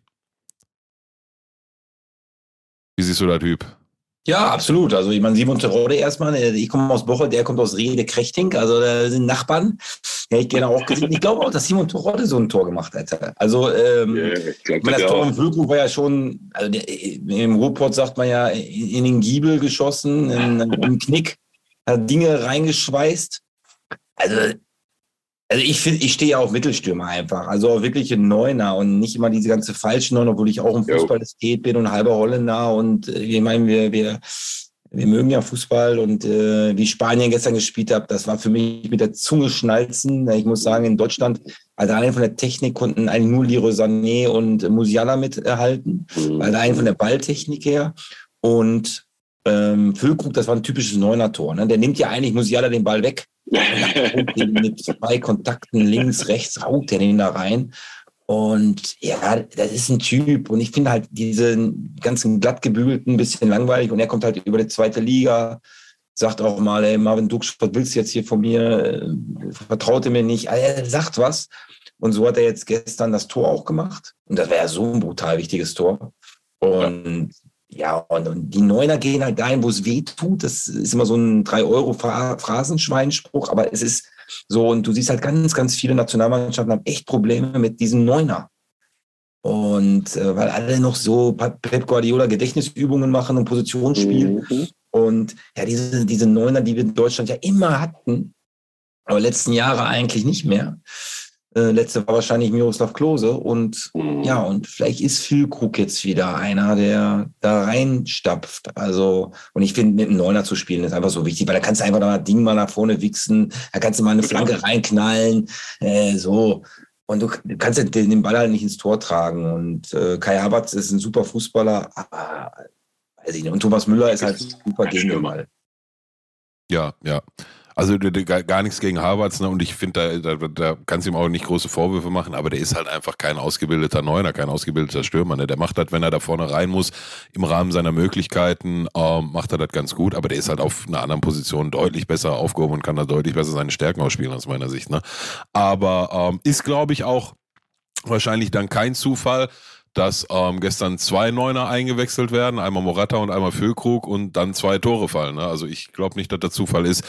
Wie siehst du der Typ? Ja, absolut. Also ich meine, Simon Terode erstmal, äh, ich komme aus Bochum, der kommt aus Rede Krechting, also da sind Nachbarn. Ja, ich gerne auch gesehen. Ich glaube auch, dass Simon Terode so ein Tor gemacht hat. Also ähm, ja, glaub, das Tor im Füllkrug war ja schon, also der, im Ruhrport sagt man ja, in den Giebel geschossen, in, im Knick, hat Dinge reingeschweißt. Also also ich finde, ich stehe ja auf Mittelstürmer einfach. Also auch wirklich ein Neuner und nicht immer diese ganze falschen Neuner, obwohl ich auch im Fußball Ästhet bin und halber Holländer und äh, ich meine, wir, wir, wir mögen ja Fußball und äh, wie Spanien gestern gespielt hat, das war für mich mit der Zunge schnalzen. Ich muss sagen, in Deutschland, also allein von der Technik konnten eigentlich nur Leroy Sané und Musiala miterhalten, mhm. allein von der Balltechnik her. Und ähm, Füllkrug, das war ein typisches Neuner-Tor. Ne? Der nimmt ja eigentlich Musiala den Ball weg mit zwei Kontakten links, rechts raucht er den da rein. Und ja, das ist ein Typ. Und ich finde halt diese ganzen glattgebügelten ein bisschen langweilig. Und er kommt halt über die zweite Liga, sagt auch mal, ey, Marvin Dux, was willst du jetzt hier von mir? Vertraute mir nicht. Also er sagt was. Und so hat er jetzt gestern das Tor auch gemacht. Und das wäre ja so ein brutal wichtiges Tor. Und ja, und, und, die Neuner gehen halt dahin, wo es weh tut. Das ist immer so ein 3-Euro-Phrasenschweinspruch, aber es ist so, und du siehst halt ganz, ganz viele Nationalmannschaften haben echt Probleme mit diesem Neuner. Und äh, weil alle noch so Pep Guardiola Gedächtnisübungen machen und Positionsspiel. Mhm. Und ja, diese, diese Neuner, die wir in Deutschland ja immer hatten, aber letzten Jahre eigentlich nicht mehr. Äh, letzte war wahrscheinlich Miroslav Klose. Und mhm. ja, und vielleicht ist Füllkrug jetzt wieder einer, der da reinstapft. Also, und ich finde, mit einem Neuner zu spielen ist einfach so wichtig, weil da kannst du einfach da Ding mal nach vorne wichsen, da kannst du mal eine Flanke reinknallen, äh, so. Und du, du kannst den, den Ball halt nicht ins Tor tragen. Und äh, Kai Havertz ist ein super Fußballer. Aber, weiß ich nicht. Und Thomas Müller ist halt super gegen den Ball. Ja, ja. Also gar nichts gegen Harvards, ne? Und ich finde, da, da, da kannst du ihm auch nicht große Vorwürfe machen, aber der ist halt einfach kein ausgebildeter Neuner, kein ausgebildeter Stürmer. Ne? Der macht das, wenn er da vorne rein muss, im Rahmen seiner Möglichkeiten, ähm, macht er das ganz gut, aber der ist halt auf einer anderen Position deutlich besser aufgehoben und kann da deutlich besser seine Stärken ausspielen, aus meiner Sicht. Ne? Aber ähm, ist, glaube ich, auch wahrscheinlich dann kein Zufall, dass ähm, gestern zwei Neuner eingewechselt werden, einmal Morata und einmal Füllkrug und dann zwei Tore fallen. Ne? Also ich glaube nicht, dass der Zufall ist.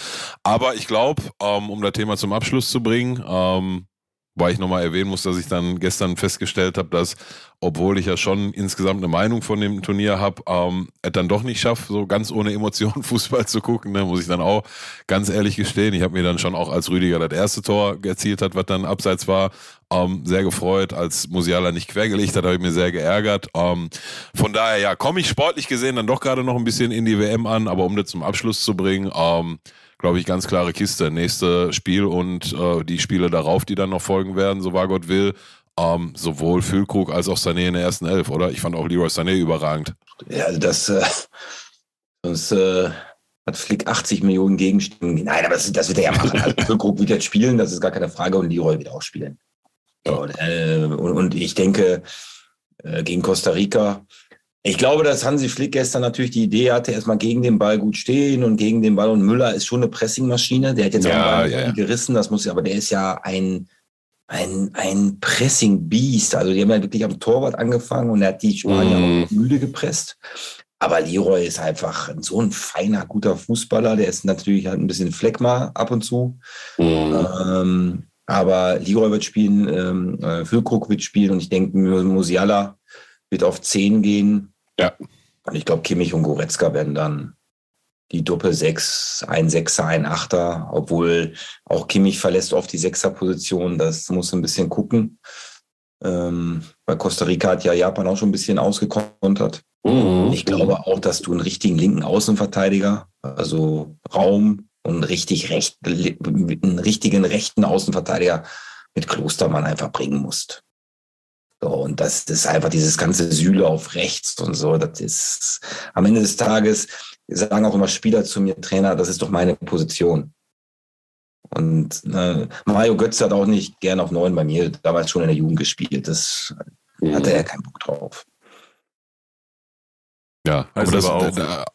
Aber ich glaube, ähm, um das Thema zum Abschluss zu bringen, ähm, weil ich nochmal erwähnen muss, dass ich dann gestern festgestellt habe, dass, obwohl ich ja schon insgesamt eine Meinung von dem Turnier habe, ähm, er dann doch nicht schafft, so ganz ohne Emotionen Fußball zu gucken. Ne, muss ich dann auch ganz ehrlich gestehen. Ich habe mir dann schon auch, als Rüdiger das erste Tor erzielt hat, was dann abseits war, ähm, sehr gefreut. Als Musiala nicht quergelegt hat, habe ich mir sehr geärgert. Ähm, von daher, ja, komme ich sportlich gesehen dann doch gerade noch ein bisschen in die WM an, aber um das zum Abschluss zu bringen, ähm, glaube ich, ganz klare Kiste. Nächste Spiel und äh, die Spiele darauf, die dann noch folgen werden, so war Gott will. Ähm, sowohl Füllkrug als auch Sané in der ersten Elf, oder? Ich fand auch Leroy Sané überragend. Ja, also das, äh, sonst äh, hat Flick 80 Millionen Gegenstimmen. Nein, aber das, das wird er ja machen. Also Füllkrug wird jetzt spielen, das ist gar keine Frage, und Leroy wird auch spielen. Ja. Und, äh, und, und, ich denke, äh, gegen Costa Rica, Ich glaube, dass Hansi Flick gestern natürlich die Idee hatte, erstmal gegen den Ball gut stehen und gegen den Ball. Und Müller ist schon eine Pressingmaschine. Der hat jetzt Ja, auch mal ja, gerissen, das muss ja, aber der ist ja ein, ein, ein Pressing-Beast. Also die haben ja wirklich am Torwart angefangen und er hat die Spanier Mhm. auch müde gepresst. Aber Leroy ist einfach so ein feiner, guter Fußballer. Der ist natürlich halt ein bisschen Fleckma ab und zu. Mhm. Ähm, aber Leroy wird spielen, ähm, äh, Füllkrug wird spielen und ich denke, Musiala wird auf 10 gehen. Ja. Und ich glaube, Kimmich und Goretzka werden dann die Doppel 6, ein Sechser, ein Achter, obwohl auch Kimmich verlässt oft die Sechser-Position. Das muss ein bisschen gucken. Ähm, bei Costa Rica hat ja Japan auch schon ein bisschen ausgekontert. Mhm. Ich glaube auch, dass du einen richtigen linken Außenverteidiger, also Raum und richtig recht, einen richtigen rechten Außenverteidiger mit Klostermann einfach bringen musst. So, und das ist einfach dieses ganze Sühle auf rechts und so. Das ist am Ende des Tages sagen auch immer Spieler zu mir, Trainer, das ist doch meine Position. Und äh, Mario Götze hat auch nicht gern auf neun bei mir damals schon in der Jugend gespielt. Das Mhm. hatte er keinen Bock drauf. Ja, aber das, aber auch- da, da,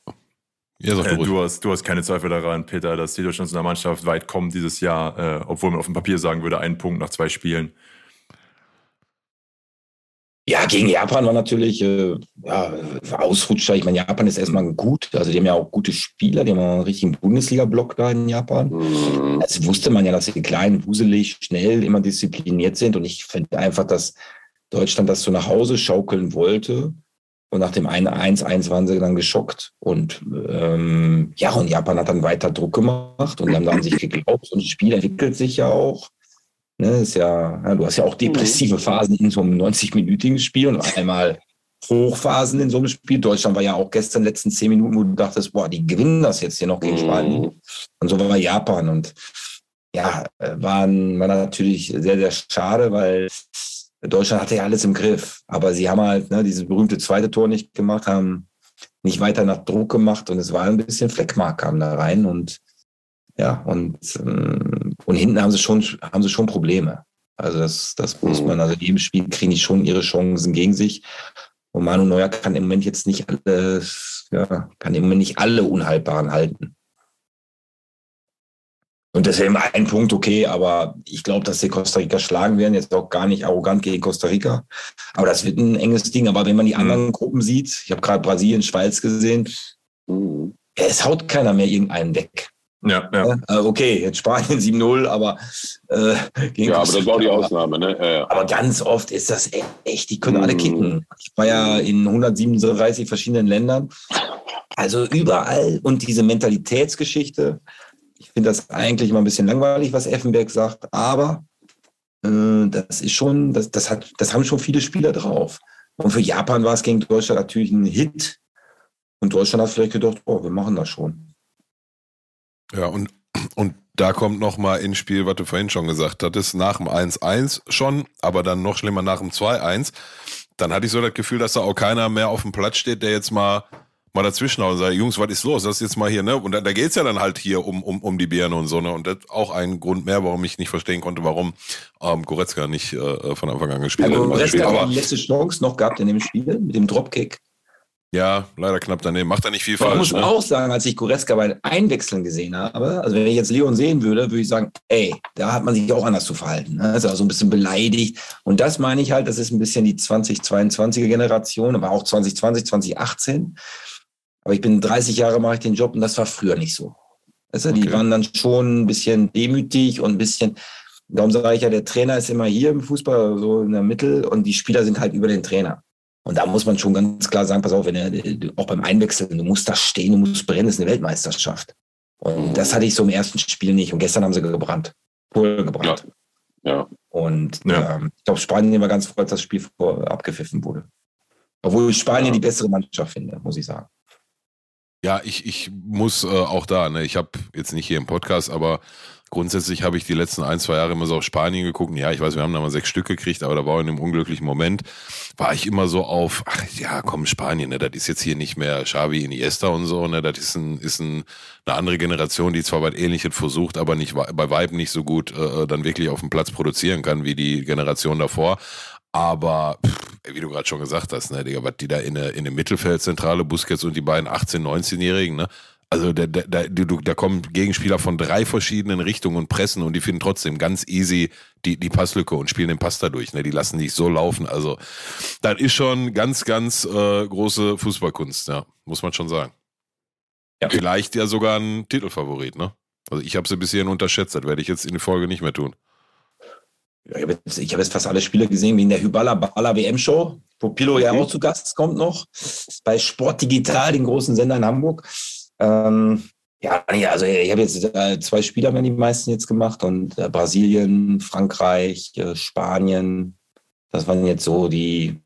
ja, Äh, du hast, du hast keine Zweifel daran, Peter, dass die Deutschlandsmannschaft weit kommt dieses Jahr, äh, obwohl man auf dem Papier sagen würde, einen Punkt nach zwei Spielen. Ja, gegen Japan war natürlich äh, ja, Ausrutscher. Ich meine, Japan ist erstmal gut. Also die haben ja auch gute Spieler, die haben auch einen richtigen Bundesliga-Block da in Japan. Mhm. Das wusste man ja, dass sie klein, wuselig, schnell, immer diszipliniert sind. Und ich finde einfach, dass Deutschland das so nach Hause schaukeln wollte. Und nach dem 1-1 waren sie dann geschockt. Und ähm, ja, und Japan hat dann weiter Druck gemacht und die haben sich geglaubt. Und das Spiel entwickelt sich ja auch. Ne, ist ja, ja, du hast ja auch depressive Phasen in so einem 90-minütigen Spiel und einmal Hochphasen in so einem Spiel. Deutschland war ja auch gestern letzten zehn Minuten, wo du dachtest, boah, die gewinnen das jetzt hier noch gegen Spanien. Mhm. Und so war Japan. Und ja, äh, waren, war natürlich sehr, sehr schade, weil Deutschland hatte ja alles im Griff. Aber sie haben halt ne, dieses berühmte zweite Tor nicht gemacht, haben nicht weiter nach Druck gemacht und es war ein bisschen Fleckmark kam da rein und ja, und, ähm, und hinten haben sie schon, haben sie schon Probleme. Also das, das muss Mhm. man, also in jedem Spiel kriegen die schon ihre Chancen gegen sich. Und Manu Neuer kann im Moment jetzt nicht alles, ja, kann im Moment nicht alle Unhaltbaren halten. Und deswegen ein Punkt okay, aber ich glaube, dass sie Costa Rica schlagen werden. Jetzt auch gar nicht arrogant gegen Costa Rica. Aber das wird ein enges Ding. Aber wenn man die anderen Gruppen sieht, ich habe gerade Brasilien, Schweiz gesehen, Mhm. es haut keiner mehr irgendeinen weg. Ja, ja. Äh, okay, jetzt Spanien 7-0, aber äh, gegen Ja, aber das war die Ausnahme, ne? Ja, ja. Aber ganz oft ist das e- echt, die können alle Mhm. kicken. Ich war ja in 137 verschiedenen Ländern. Also überall. Und diese Mentalitätsgeschichte, ich finde das eigentlich immer ein bisschen langweilig, was Effenberg sagt, aber äh, das ist schon, das, das, hat, das haben schon viele Spieler drauf. Und für Japan war es gegen Deutschland natürlich ein Hit. Und Deutschland hat vielleicht gedacht, oh, wir machen das schon. Ja, und, und da kommt noch mal ins Spiel, was du vorhin schon gesagt hattest, nach dem 1-1 schon, aber dann noch schlimmer nach dem 2-1. Dann hatte ich so das Gefühl, dass da auch keiner mehr auf dem Platz steht, der jetzt mal, mal dazwischen haut und sagt, Jungs, was ist los? Das ist jetzt mal hier, ne? Und da, da geht's ja dann halt hier um, um, um die Birne und so, ne? Und das ist auch ein Grund mehr, warum ich nicht verstehen konnte, warum ähm, Goretzka nicht äh, von Anfang an gespielt Also, hat. Goretzka hat die letzte Chance noch gehabt in dem Spiel mit dem Dropkick. Ja, leider knapp daneben. Macht er nicht viel falsch, muss ne? auch sagen, als ich Goretzka bei Einwechseln gesehen habe, also wenn ich jetzt Leon sehen würde, würde ich sagen, ey, da hat man sich auch anders zu verhalten. Ne? Also so ein bisschen beleidigt. Und das meine ich halt, das ist ein bisschen die 2022er Generation, aber auch 2020, 2018. Aber ich bin 30 Jahre, mache ich den Job und das war früher nicht so. Weißt du, die Okay. waren dann schon ein bisschen demütig und ein bisschen, darum sage ich ja, der Trainer ist immer hier im Fußball, so in der Mitte und die Spieler sind halt über den Trainer. Und da muss man schon ganz klar sagen, pass auf, wenn er, du- auch beim Einwechseln, du musst da stehen, du musst brennen, das ist eine Weltmeisterschaft. Und das hatte ich so im ersten Spiel nicht. Und gestern haben sie gebrannt. Voll gebrannt. Ja. Und Ja. ähm, ich glaube, Spanien war ganz froh, als das Spiel vor, abgepfiffen wurde. Obwohl ich Spanien Ja. die bessere Mannschaft finde, muss ich sagen. Ja, ich, ich muss äh, auch da, ne, ich habe jetzt nicht hier im Podcast, aber grundsätzlich habe ich die letzten ein, zwei Jahre immer so auf Spanien geguckt. Ja, ich weiß, wir haben da mal sechs Stück gekriegt, aber da war in einem unglücklichen Moment, war ich immer so auf, ach ja, komm, Spanien, ne, das ist jetzt hier nicht mehr Xavi, Iniesta und so, ne, das ist, ein, ist ein, eine andere Generation, die zwar was ähnliches versucht, aber nicht bei Weitem nicht so gut äh, dann wirklich auf dem Platz produzieren kann wie die Generation davor. Aber pff, wie du gerade schon gesagt hast, ne, Digga, was die da in der, in der Mittelfeldzentrale, Busquets und die beiden 18-, 19-Jährigen, ne? Also da, da, da, da kommen Gegenspieler von drei verschiedenen Richtungen und pressen und die finden trotzdem ganz easy die, die Passlücke und spielen den Pass dadurch. Ne? Die lassen dich so laufen. Also das ist schon ganz, ganz äh, große Fußballkunst, ja, muss man schon sagen. Ja. Vielleicht ja sogar ein Titelfavorit, ne? Also ich habe sie bis hierhin unterschätzt, das werde ich jetzt in der Folge nicht mehr tun. Ja, ich habe jetzt, hab jetzt fast alle Spiele gesehen, wie in der Hyballa Balla WM-Show, wo Pilo ja Mhm. auch zu Gast kommt noch, bei Sport Digital, den großen Sender in Hamburg. Ähm, ja, nee, also ich habe jetzt äh, zwei Spieler, ja die meisten jetzt gemacht und äh, Brasilien, Frankreich, äh, Spanien, das waren jetzt so die,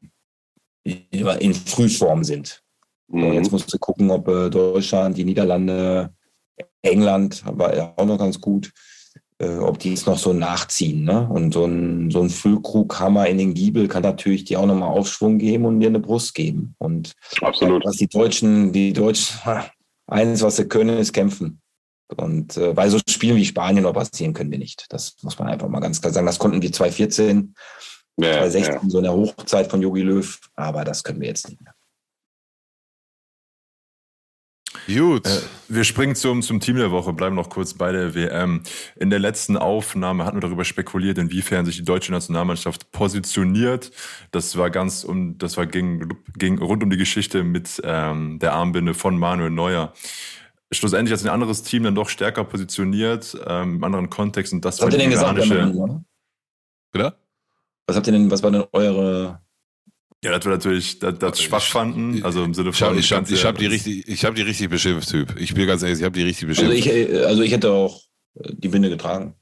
die in Frühform sind. Mhm. jetzt musst du gucken, ob Deutschland, die Niederlande, England war ja auch noch ganz gut, ob die es noch so nachziehen. Ne? Und so ein, so ein Füllkrughammer in den Giebel kann natürlich dir auch nochmal Aufschwung geben und dir eine Brust geben. Und Absolut. was die Deutschen, die Deutschen, eins, was sie können, ist kämpfen. Und äh, weil so Spielen wie Spanien oder Brasilien können wir nicht. Das muss man einfach mal ganz klar sagen. Das konnten wir 2014, Ja, 2016, ja. so in der Hochzeit von Jogi Löw, aber das können wir jetzt nicht mehr. Gut. Äh, wir springen zum, zum Team der Woche, bleiben noch kurz bei der WM. In der letzten Aufnahme hatten wir darüber spekuliert, inwiefern sich die deutsche Nationalmannschaft positioniert. Das war ganz um, das war ging, ging rund um die Geschichte mit ähm, der Armbinde von Manuel Neuer. Schlussendlich hat sich ein anderes Team dann doch stärker positioniert, ähm, im anderen Kontext und das Was habt ihr denn gesagt? Bitte? Was habt ihr denn, was war denn eure Ja, das wir natürlich das, das schwach fanden, also im Sinne Ich habe von. ich hab, ganz ich hab die richtig, ich die richtig beschimpft, Typ. Ich bin ganz ehrlich, ich habe die richtig Also beschimpft. ich, äh, also ich hätte auch äh, die Binde getragen.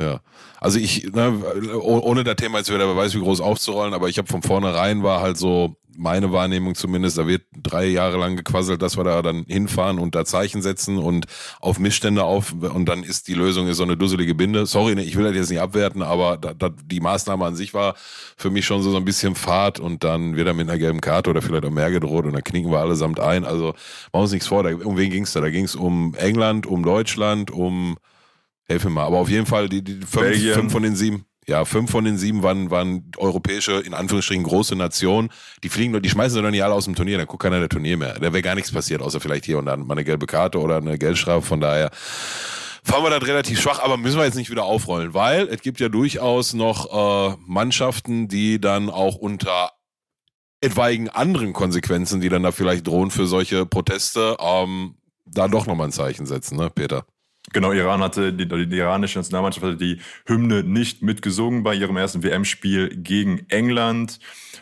Ja. Also ich, ne, oh- ohne das Thema jetzt wieder, wer weiß wie groß aufzurollen, aber ich habe von vornherein war halt so meine Wahrnehmung zumindest, da wird drei Jahre lang gequasselt, dass wir da dann hinfahren und da Zeichen setzen und auf Missstände auf und dann ist die Lösung ist so eine dusselige Binde. Sorry, ne, ich will das jetzt nicht abwerten, aber da, da, die Maßnahme an sich war für mich schon so, so ein bisschen Fahrt und dann wird er mit einer gelben Karte oder vielleicht auch mehr gedroht und dann knicken wir allesamt ein. Also machen wir uns nichts vor, da, um wen ging's da? Da ging's um England, um Deutschland, um Helf mir mal. Aber auf jeden Fall, die, die fünf, fünf von den sieben, ja, fünf von den sieben waren, waren europäische, in Anführungsstrichen, große Nationen. Die fliegen, die schmeißen doch nicht alle aus dem Turnier, dann guckt keiner der Turnier mehr. Da wäre gar nichts passiert, außer vielleicht hier und dann mal eine gelbe Karte oder eine Geldstrafe. Von daher fahren wir das relativ schwach, aber müssen wir jetzt nicht wieder aufrollen, weil es gibt ja durchaus noch äh, Mannschaften, die dann auch unter etwaigen anderen Konsequenzen, die dann da vielleicht drohen für solche Proteste, ähm, da doch nochmal ein Zeichen setzen, ne, Peter? Genau, Iran hatte, die, die iranische Nationalmannschaft hatte die Hymne nicht mitgesungen bei ihrem ersten WM-Spiel gegen England.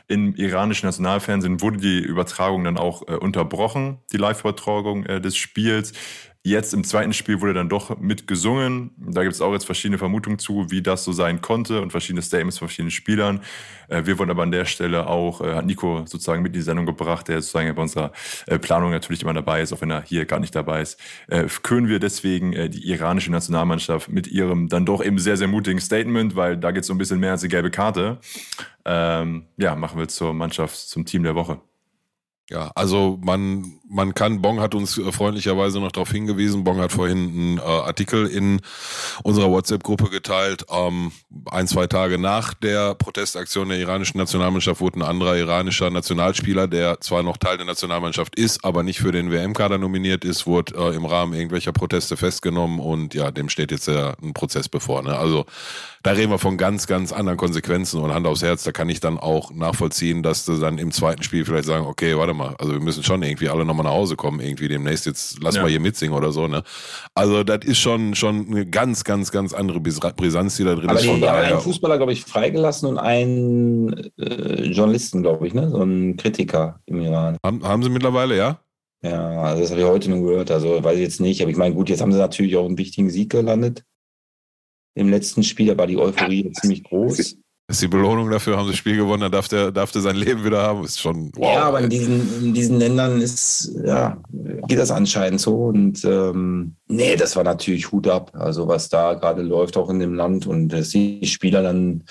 Im iranischen Nationalfernsehen wurde die Übertragung dann auch äh, unterbrochen, die Live-Übertragung äh, des Spiels. Jetzt im zweiten Spiel wurde dann doch mitgesungen. Da gibt es auch jetzt verschiedene Vermutungen zu, wie das so sein konnte und verschiedene Statements von verschiedenen Spielern. Äh, wir wollen aber an der Stelle auch, äh, hat Nico sozusagen mit in die Sendung gebracht, der sozusagen bei unserer äh, Planung natürlich immer dabei ist, auch wenn er hier gar nicht dabei ist, können wir deswegen die iranische Nationalmannschaft mit ihrem dann doch eben sehr, sehr mutigen Statement, weil da geht es so ein bisschen mehr als die gelbe Karte. Ähm, ja, machen wir zur Mannschaft, zum Team der Woche. Ja, also man, man kann, Bong hat uns äh, freundlicherweise noch darauf hingewiesen, Bong hat vorhin einen äh, Artikel in unserer WhatsApp-Gruppe geteilt. Ähm, ein, zwei Tage nach der Protestaktion der iranischen Nationalmannschaft wurde ein anderer iranischer Nationalspieler, der zwar noch Teil der Nationalmannschaft ist, aber nicht für den WM-Kader nominiert ist, wurde äh, im Rahmen irgendwelcher Proteste festgenommen und ja, dem steht jetzt ja ein Prozess bevor. Ne? Also da reden wir von ganz, ganz anderen Konsequenzen und Hand aufs Herz, da kann ich dann auch nachvollziehen, dass du dann im zweiten Spiel vielleicht sagen, okay, warte mal, also wir müssen schon irgendwie alle nochmal nach Hause kommen, irgendwie demnächst, jetzt lass Ja. mal hier mitsingen oder so, ne? Also das ist schon, schon eine ganz, ganz, ganz andere Brisanz, die da drin Aber ist. die, Von einen Fußballer, glaube ich, freigelassen und einen äh, Journalisten, glaube ich, ne? So einen Kritiker im Iran. haben, haben sie mittlerweile, ja? Ja, also das habe ich heute nur gehört. Also weiß ich jetzt nicht. Aber ich meine, gut, jetzt haben sie natürlich auch einen wichtigen Sieg gelandet. Im letzten Spiel, da war die Euphorie ziemlich groß. Ist die Belohnung dafür, haben sie das Spiel gewonnen, dann darf der, darf der sein Leben wieder haben. Ist schon, wow. ja, aber in diesen, in diesen Ländern ist, ja, geht das anscheinend so. Und ähm, nee, das war natürlich Hut ab. Also was da gerade läuft, auch in dem Land und dass die Spieler dann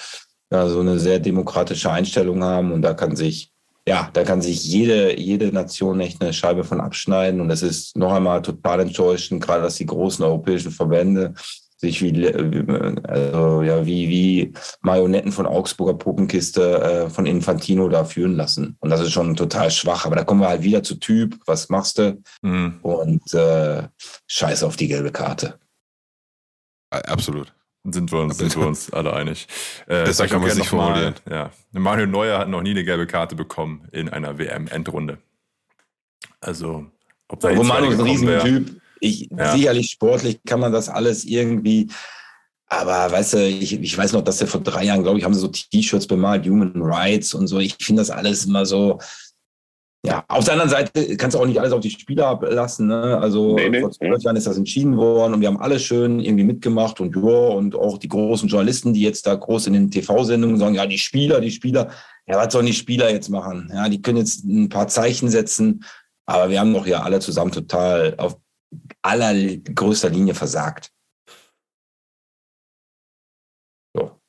ja, so eine sehr demokratische Einstellung haben und da kann sich, ja, da kann sich jede, jede Nation echt eine Scheibe von abschneiden. Und das ist noch einmal total enttäuschend, gerade dass die großen europäischen Verbände sich wie, also, ja, wie, wie Marionetten von Augsburger Puppenkiste äh, von Infantino da führen lassen. Und das ist schon total schwach. Aber da kommen wir halt wieder zu Typ. Was machst du? Mhm. Und äh, scheiß auf die gelbe Karte. Absolut. Sind wir uns, sind wir uns alle einig. Äh, Besser kann man mal- formulieren. Ja. Manuel Neuer hat noch nie eine gelbe Karte bekommen in einer WM-Endrunde. Also, ob da jetzt Romano ist ein Riesentyp. Ich, Ja. Sicherlich sportlich kann man das alles irgendwie. Aber weißt du, ich, ich weiß noch, dass der vor drei Jahren, glaube ich, haben sie so T-Shirts bemalt, Human Rights und so. Ich finde das alles immer so. Ja, auf der anderen Seite kannst du auch nicht alles auf die Spieler ablassen. Ne? Also Nee, nee, vor zwölf Jahren ist das entschieden worden und wir haben alle schön irgendwie mitgemacht und ja, und auch die großen Journalisten, die jetzt da groß in den TV-Sendungen sagen, ja, die Spieler, die Spieler. Ja, was sollen die Spieler jetzt machen? Ja, die können jetzt ein paar Zeichen setzen, aber wir haben doch ja alle zusammen total auf allergrößter Linie versagt. So.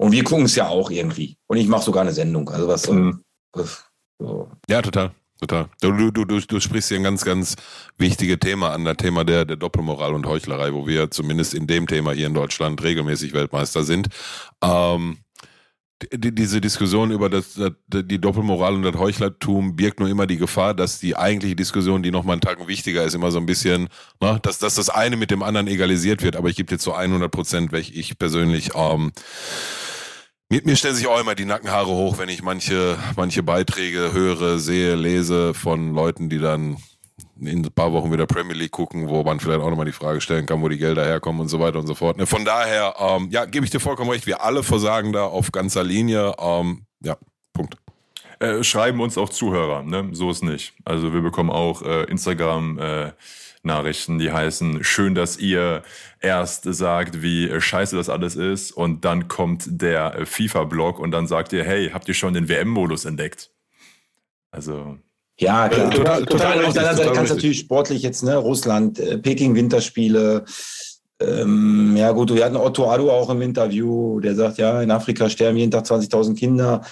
Und wir gucken es ja auch irgendwie. Und ich mache sogar eine Sendung. Also was. Mhm. So. Ja, total. Total. Du, du, du, du, du sprichst hier ein ganz, ganz wichtiges Thema an, das Thema der, der Doppelmoral und Heuchlerei, wo wir zumindest in dem Thema hier in Deutschland regelmäßig Weltmeister sind. Ähm, die, diese Diskussion über das, das, die Doppelmoral und das Heuchlertum birgt nur immer die Gefahr, dass die eigentliche Diskussion, die noch mal einen Tag wichtiger ist, immer so ein bisschen, ne, dass, dass das eine mit dem anderen egalisiert wird. Aber ich gebe dir zu 100 Prozent, welch ich persönlich ähm, mir, mir stellen sich auch immer die Nackenhaare hoch, wenn ich manche, manche Beiträge höre, sehe, lese von Leuten, die dann in ein paar Wochen wieder Premier League gucken, wo man vielleicht auch nochmal die Frage stellen kann, wo die Gelder herkommen und so weiter und so fort. Ne, Von daher, ähm, ja, gebe ich dir vollkommen recht, wir alle versagen da auf ganzer Linie. Ähm, ja, Punkt. Äh, schreiben uns auch Zuhörer, ne? So ist nicht. Also wir bekommen auch äh, Instagram äh, Nachrichten, die heißen, schön, dass ihr erst sagt, wie scheiße das alles ist und dann kommt der FIFA-Blog und dann sagt ihr, hey, habt ihr schon den WM-Modus entdeckt? Also, Ja, klar. Äh, total- total Und auf der anderen Seite total kannst du richtig. natürlich sportlich jetzt, ne, Russland, äh, Peking Winterspiele. Ähm, ja, gut, wir hatten Otto Adu auch im Interview, der sagt, ja, in Afrika sterben jeden Tag 20.000 Kinder.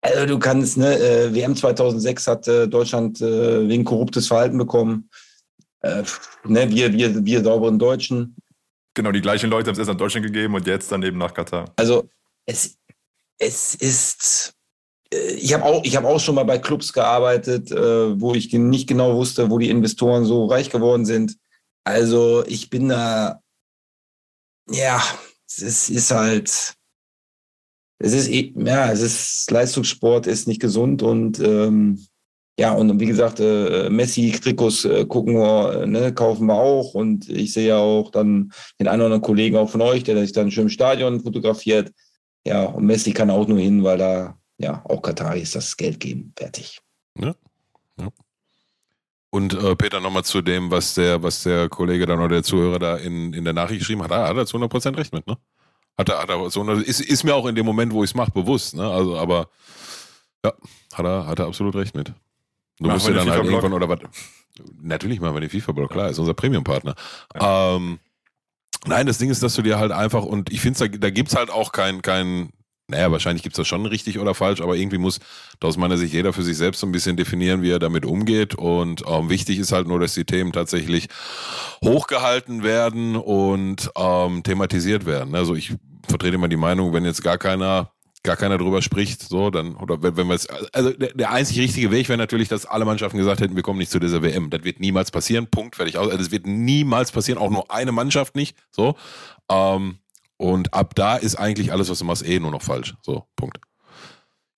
Also du kannst, ne, äh, WM 2006 hat äh, Deutschland äh, wegen korruptes Verhalten bekommen. Äh, ne, wir, wir, wir sauberen Deutschen. genau, die gleichen Leute haben es erst nach Deutschland gegeben und jetzt dann eben nach Katar. Also es, es ist, ich habe auch, habe auch schon mal bei Clubs gearbeitet, äh, wo ich nicht genau wusste, wo die Investoren so reich geworden sind. Also ich bin da, ja, es ist, halt, es ist, eh- ja, es ist Leistungssport, ist nicht gesund und ähm, ja, und wie gesagt, äh, Messi-Trikots äh, gucken wir, ne, kaufen wir auch. Und ich sehe ja auch dann den einen oder anderen Kollegen auch von euch, der sich dann schön im Stadion fotografiert. Ja, und Messi kann auch nur hin, weil da ja auch Kataris das Geld geben. Fertig. Und äh, Peter, nochmal zu dem, was der, was der Kollege dann oder der Zuhörer da in, in der Nachricht geschrieben hat. Ah, hat er zu 100 Prozent recht mit, ne? Hat er, hat er zu 100, ist, ist mir auch in dem Moment, wo ich es mache, bewusst, ne? Also, aber ja, hat er, hat er absolut recht mit. Du Machen musst den dann halt irgendwann oder was. Natürlich machen wir den FIFA-Blog, klar, ist unser Premium-Partner. Ähm, nein, das Ding ist, dass du dir halt einfach, und ich finde, da, da gibt's halt auch kein, kein, naja, wahrscheinlich gibt's das schon richtig oder falsch, aber irgendwie muss da aus meiner Sicht jeder für sich selbst so ein bisschen definieren, wie er damit umgeht. Und ähm, wichtig ist halt nur, dass die Themen tatsächlich hochgehalten werden und ähm, thematisiert werden. Also ich vertrete immer die Meinung, wenn jetzt gar keiner gar keiner drüber spricht, so, dann, oder wenn, wenn wir es, also der, der einzig richtige Weg wäre natürlich, dass alle Mannschaften gesagt hätten, wir kommen nicht zu dieser WM. Das wird niemals passieren, Punkt, fertig aus. Also das wird niemals passieren, auch nur eine Mannschaft nicht, so. Ähm, und ab da ist eigentlich alles, was du machst, eh nur noch falsch. So, Punkt.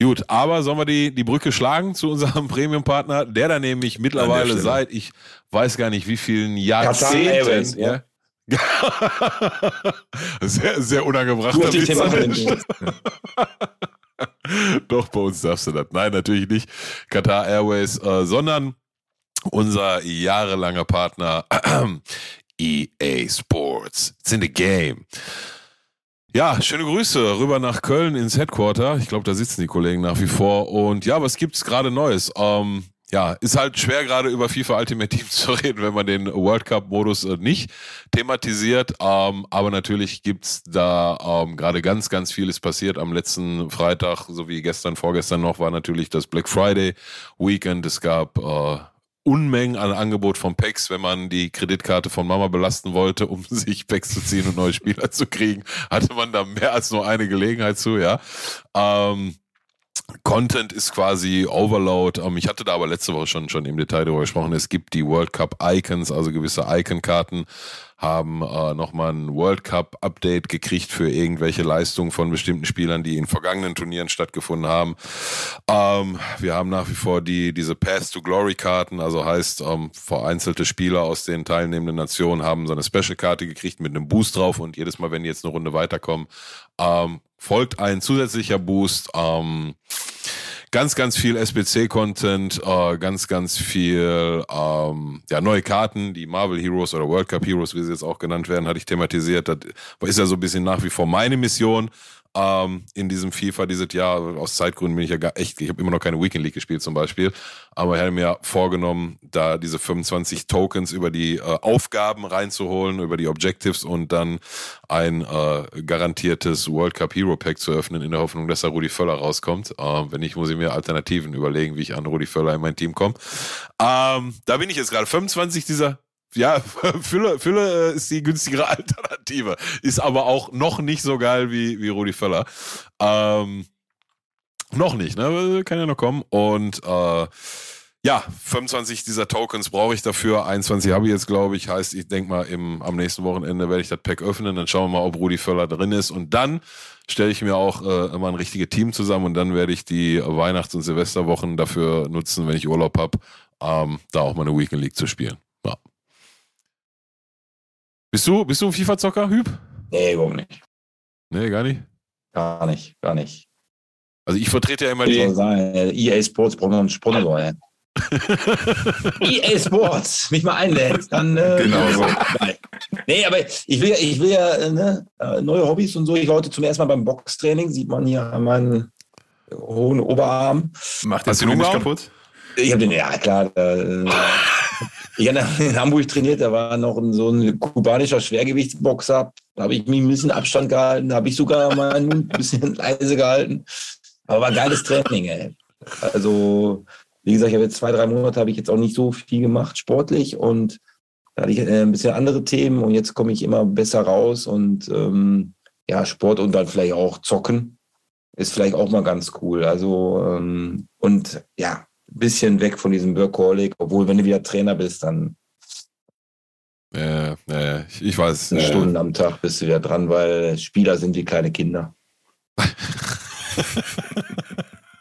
Gut, aber sollen wir die, die Brücke schlagen zu unserem Premium-Partner, der da nämlich mittlerweile seit, ich weiß gar nicht wie vielen Jahrzehnten, ja. ja. sehr, sehr unangebrachter Witz. Doch, bei uns darfst du das. Nein, natürlich nicht Qatar Airways, äh, sondern unser jahrelanger Partner EA Sports. It's in the game. Ja, schöne Grüße rüber nach Köln ins Headquarter. Ich glaube, da sitzen die Kollegen nach wie vor. Und ja, was gibt's gerade Neues? Ähm, ja, ist halt schwer gerade über FIFA Ultimate Team zu reden, wenn man den World Cup Modus äh, nicht thematisiert. Ähm, aber natürlich gibt's da ähm, gerade ganz, ganz vieles passiert. Am letzten Freitag, so wie gestern, vorgestern noch, war natürlich das Black Friday Weekend. Es gab äh, Unmengen an Angebot von Packs, wenn man die Kreditkarte von Mama belasten wollte, um sich Packs zu ziehen und neue Spieler zu kriegen, hatte man da mehr als nur eine Gelegenheit zu, ja. Ähm, Content ist quasi Overload. Ähm, ich hatte da aber letzte Woche schon, schon im Detail darüber gesprochen. Es gibt die World Cup Icons, also gewisse Icon-Karten, haben äh, nochmal ein World Cup Update gekriegt für irgendwelche Leistungen von bestimmten Spielern, die in vergangenen Turnieren stattgefunden haben. Ähm, wir haben nach wie vor die, diese Path to Glory Karten, also heißt, ähm, vereinzelte Spieler aus den teilnehmenden Nationen haben so eine Special-Karte gekriegt mit einem Boost drauf und jedes Mal, wenn die jetzt eine Runde weiterkommen, ähm, folgt ein zusätzlicher Boost. Ähm, ganz, ganz viel SBC-Content, äh, ganz, ganz viel ähm, ja, neue Karten, die Marvel Heroes oder World Cup Heroes, wie sie jetzt auch genannt werden, hatte ich thematisiert. Das ist ja so ein bisschen nach wie vor meine Mission ähm, in diesem FIFA dieses Jahr. Aus Zeitgründen bin ich ja gar echt, ich habe immer noch keine Weekend League gespielt zum Beispiel, aber ich hatte mir vorgenommen, da diese 25 Tokens über die äh, Aufgaben reinzuholen, über die Objectives und dann ein äh, garantiertes World Cup Hero Pack zu öffnen, in der Hoffnung, dass da Rudi Völler rauskommt. Ähm, wenn nicht, muss ich mir Alternativen überlegen, wie ich an Rudi Völler in mein Team komme. Ähm, da bin ich jetzt gerade 25 dieser ja, Fülle, Fülle ist die günstigere Alternative. Ist aber auch noch nicht so geil wie, wie Rudi Völler. Ähm, noch nicht, ne? Kann ja noch kommen. Und äh, ja, 25 dieser Tokens brauche ich dafür. 21 habe ich jetzt, glaube ich. Heißt, ich denke mal, im, am nächsten Wochenende werde ich das Pack öffnen. Dann schauen wir mal, ob Rudi Völler drin ist. Und dann stelle ich mir auch äh, immer ein richtiges Team zusammen. Und dann werde ich die Weihnachts- und Silvesterwochen dafür nutzen, wenn ich Urlaub habe, ähm, da auch mal eine Weekend League zu spielen. Bist du, bist du ein FIFA-Zocker, Hüb? Nee, überhaupt nicht. Nee, gar nicht. Gar nicht, gar nicht. Also ich vertrete ja immer die. sagen, EA Sports braucht noch einen Sponsor, ey. EA Sports, mich mal einlädt, dann. Äh, Genau so. Nee, aber ich will, ja- ich will ja äh, ne, äh, neue Hobbys und so. Ich war heute zum ersten Mal beim Boxtraining, sieht man hier an meinen hohen Oberarm. Macht Hast den nicht kaputt? Ich habe den, ja klar, äh, ich in Hamburg trainiert, da war noch ein, so ein kubanischer Schwergewichtsboxer. Da habe ich mich ein bisschen Abstand gehalten, da habe ich sogar meinen Mund ein bisschen leise gehalten. Aber war geiles Training, ey. Also, wie gesagt, ich habe jetzt zwei, drei Monate habe ich jetzt auch nicht so viel gemacht, sportlich und da hatte ich äh, ein bisschen andere Themen und jetzt komme ich immer besser raus und ähm, ja, Sport und dann vielleicht auch zocken ist vielleicht auch mal ganz cool. Also, ähm, und ja, ein bisschen weg von diesem Workaholic, obwohl, wenn du wieder Trainer bist, dann Äh, äh, ich, ich weiß. Äh, Stunden am Tag bist du wieder dran, weil Spieler sind wie kleine Kinder.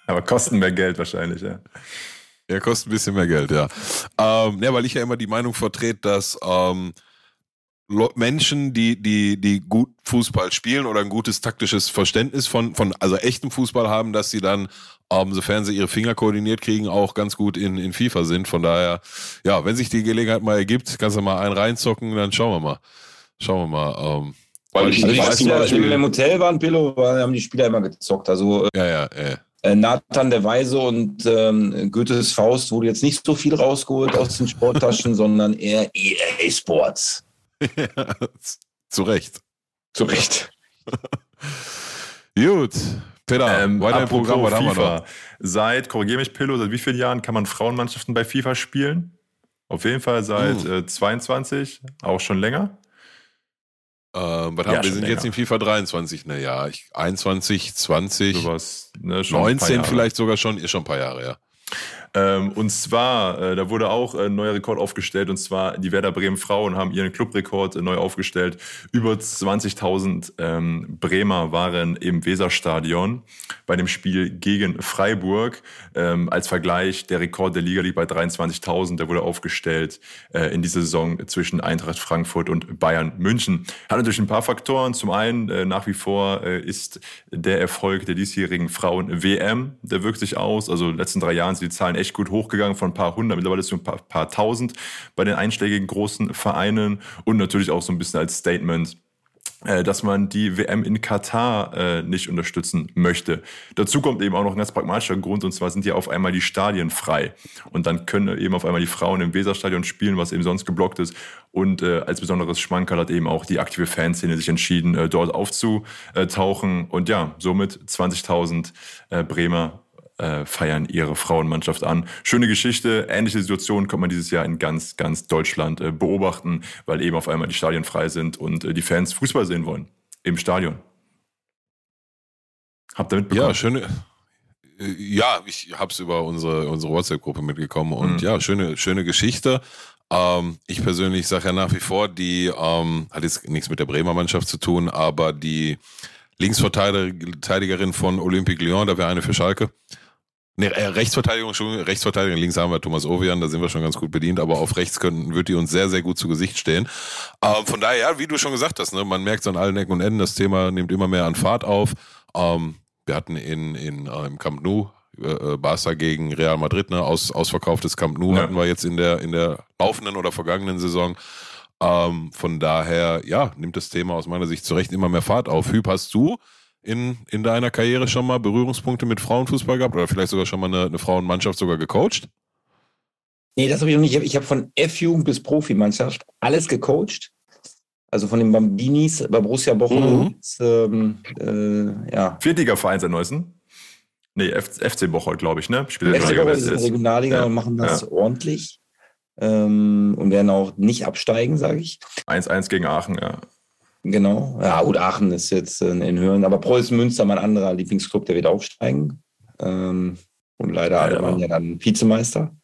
Aber kosten mehr Geld wahrscheinlich, ja. Ja, kostet ein bisschen mehr Geld, ja. Ähm, ja, weil ich ja immer die Meinung vertrete, dass ähm, Menschen, die, die, die gut Fußball spielen oder ein gutes taktisches Verständnis von, von also echtem Fußball haben, dass sie dann, ähm, sofern sie ihre Finger koordiniert kriegen, auch ganz gut in, in FIFA sind. Von daher, ja, wenn sich die Gelegenheit mal ergibt, kannst du mal einen reinzocken, dann schauen wir mal. Schauen wir mal. Ähm, Weil ich Also die weiß wenn wir im Hotel waren, Pillow, waren- haben die Spieler immer gezockt. Also ja, ja, äh, äh, Nathan der Weise und ähm, Goethes Faust wurde jetzt nicht so viel rausgeholt aus den Sporttaschen, sondern eher EA Sports. zu Recht. Zu Recht. Gut. Peter, Ähm, weiter im Programm, was haben wir noch? Seit, korrigiere mich, Pillow, seit wie vielen Jahren kann man Frauenmannschaften bei FIFA spielen? Auf jeden Fall seit Uh. äh, 22, auch schon länger. Ähm, was Ja, haben wir sind länger. jetzt in FIFA 23, ne, ja, ich, 21, 20, Sowas, ne, schon ein paar 19 Jahre. vielleicht sogar schon, ist schon ein paar Jahre, ja. Ähm, und zwar, äh, da wurde auch ein neuer Rekord aufgestellt, und zwar die Werder Bremen Frauen haben ihren Clubrekord äh, neu aufgestellt. Über 20.000 ähm, Bremer waren im Weserstadion bei dem Spiel gegen Freiburg. Ähm, als Vergleich, der Rekord der Liga liegt bei 23.000, der wurde aufgestellt äh, in dieser Saison zwischen Eintracht Frankfurt und Bayern München. Hat natürlich ein paar Faktoren. Zum einen, äh, nach wie vor äh, ist der Erfolg der diesjährigen Frauen-WM, der wirkt sich aus. Also in den letzten drei Jahren sind die Zahlen echt gut hochgegangen von ein paar hundert, mittlerweile es ein paar, paar tausend bei den einschlägigen großen Vereinen und natürlich auch so ein bisschen als Statement äh, dass man die WM in Katar äh, nicht unterstützen möchte. Dazu kommt eben auch noch ein ganz pragmatischer Grund, und zwar sind ja auf einmal die Stadien frei. Und dann können eben auf einmal die Frauen im Weserstadion spielen, was eben sonst geblockt ist. Und äh, als besonderes Schmankerl hat eben auch die aktive Fanszene sich entschieden, äh, dort aufzutauchen. Und ja, somit 20.000 äh, Bremer äh, feiern ihre Frauenmannschaft an. Schöne Geschichte, ähnliche Situation kann man dieses Jahr in ganz, ganz Deutschland äh, beobachten, weil eben auf einmal die Stadien frei sind und äh, die Fans Fußball sehen wollen im Stadion. Habt ihr mitbekommen? Ja, schöne. äh, Ja, ich hab's über unsere, unsere WhatsApp-Gruppe mitgekommen und Mhm. ja, schöne, schöne Geschichte. Ähm, ich persönlich sage ja nach wie vor, die ähm, hat jetzt nichts mit der Bremer Mannschaft zu tun, aber die Linksverteidigerin von Olympique Lyon, da wäre eine für Schalke. Äh, Rechtsverteidigung, Rechtsverteidigung, links haben wir Thomas Ovian, da sind wir schon ganz gut bedient, aber auf rechts könnten, wird die uns sehr, sehr gut zu Gesicht stehen. Ähm, von daher, ja, wie du schon gesagt hast, ne, man merkt es an allen Ecken und Enden, das Thema nimmt immer mehr an Fahrt auf. Ähm, wir hatten in, in äh, im Camp Nou äh, äh, Barca gegen Real Madrid, ne, aus, ausverkauftes Camp Nou Ja. hatten wir jetzt in der, in der laufenden oder vergangenen Saison. Ähm, von daher, ja, nimmt das Thema aus meiner Sicht zu Recht immer mehr Fahrt auf. Hüb, hast du in, in deiner Karriere schon mal Berührungspunkte mit Frauenfußball gehabt oder vielleicht sogar schon mal eine, eine Frauenmannschaft sogar gecoacht? Nee, das habe ich noch nicht. Ich habe hab von F-Jugend bis Profimannschaft alles gecoacht. Also von den Bambinis bei Borussia Bochum. Mhm. bis, Ähm, äh, ja. Viertliga-Verein seit neuesten? Nee, F FC Bocholt, glaube ich, ne? Spielt FC Bochum ist in der West. Regionalliga Ja. und machen das ordentlich. Ähm, und werden auch nicht absteigen, sage ich. 1-1 gegen Aachen, ja. Genau. Ja, gut, Aachen ist jetzt äh, in Höhen, aber Preußen Münster, mein anderer Lieblingsclub, der wird aufsteigen. Ähm, und leider Ja, Alemannia dann Vizemeister.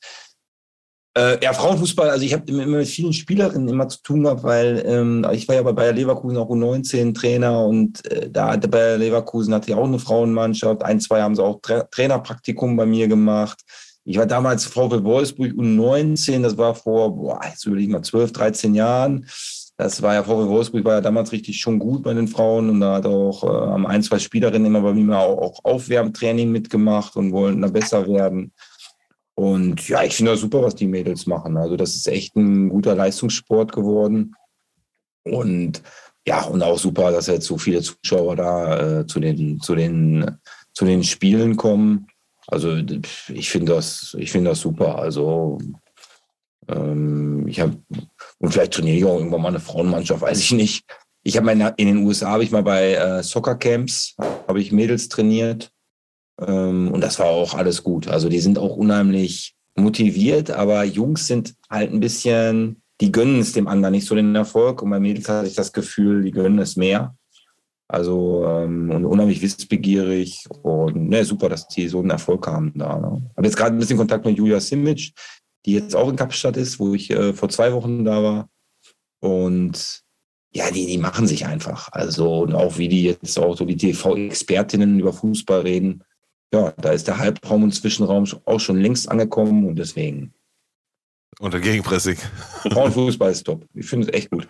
Äh, ja, Frauenfußball, also ich habe immer mit vielen Spielerinnen immer zu tun gehabt, weil ähm, ich war ja bei Bayer Leverkusen auch U19-Trainer und äh, da hatte Bayer Leverkusen hatte ja auch eine Frauenmannschaft. Ein, zwei haben sie auch Tra Trainerpraktikum bei mir gemacht. Ich war damals VfL Wolfsburg U19, das war vor, boah, jetzt überlege ich mal, 12, 13 Jahren. Das war ja VfL Wolfsburg, war ja damals richtig schon gut bei den Frauen und da hat auch äh, ein, zwei Spielerinnen immer bei mir auch, auch Aufwärmtraining mitgemacht und wollten da besser werden. Und ja, ich finde das super, was die Mädels machen. Also das ist echt ein guter Leistungssport geworden. Und ja, und auch super, dass jetzt so viele Zuschauer da äh, zu, den, zu, den, zu den Spielen kommen. Also ich finde das, ich das super. Also ähm, ich habe, und vielleicht trainiere ich auch irgendwann mal eine Frauenmannschaft, weiß ich nicht. Ich habe mal in den USA habe ich mal bei äh, Soccer-Camps, habe ich Mädels trainiert. Ähm, und das war auch alles gut. Also die sind auch unheimlich motiviert, aber Jungs sind halt ein bisschen, die gönnen es dem anderen nicht so den Erfolg. Und bei Mädels hatte ich das Gefühl, die gönnen es mehr. Also ähm, und unheimlich wissbegierig und ne, super, dass die so einen Erfolg haben da. Ne. Habe jetzt gerade ein bisschen Kontakt mit Julia Simic, die jetzt auch in Kapstadt ist, wo ich äh, vor zwei Wochen da war. Und ja, die, die machen sich einfach. Also und auch wie die jetzt auch so die TV-Expertinnen über Fußball reden. Ja, da ist der Halbraum und Zwischenraum auch schon längst angekommen und deswegen. Unter Gegenpressing. Frauenfußball ist top. Ich finde es echt gut.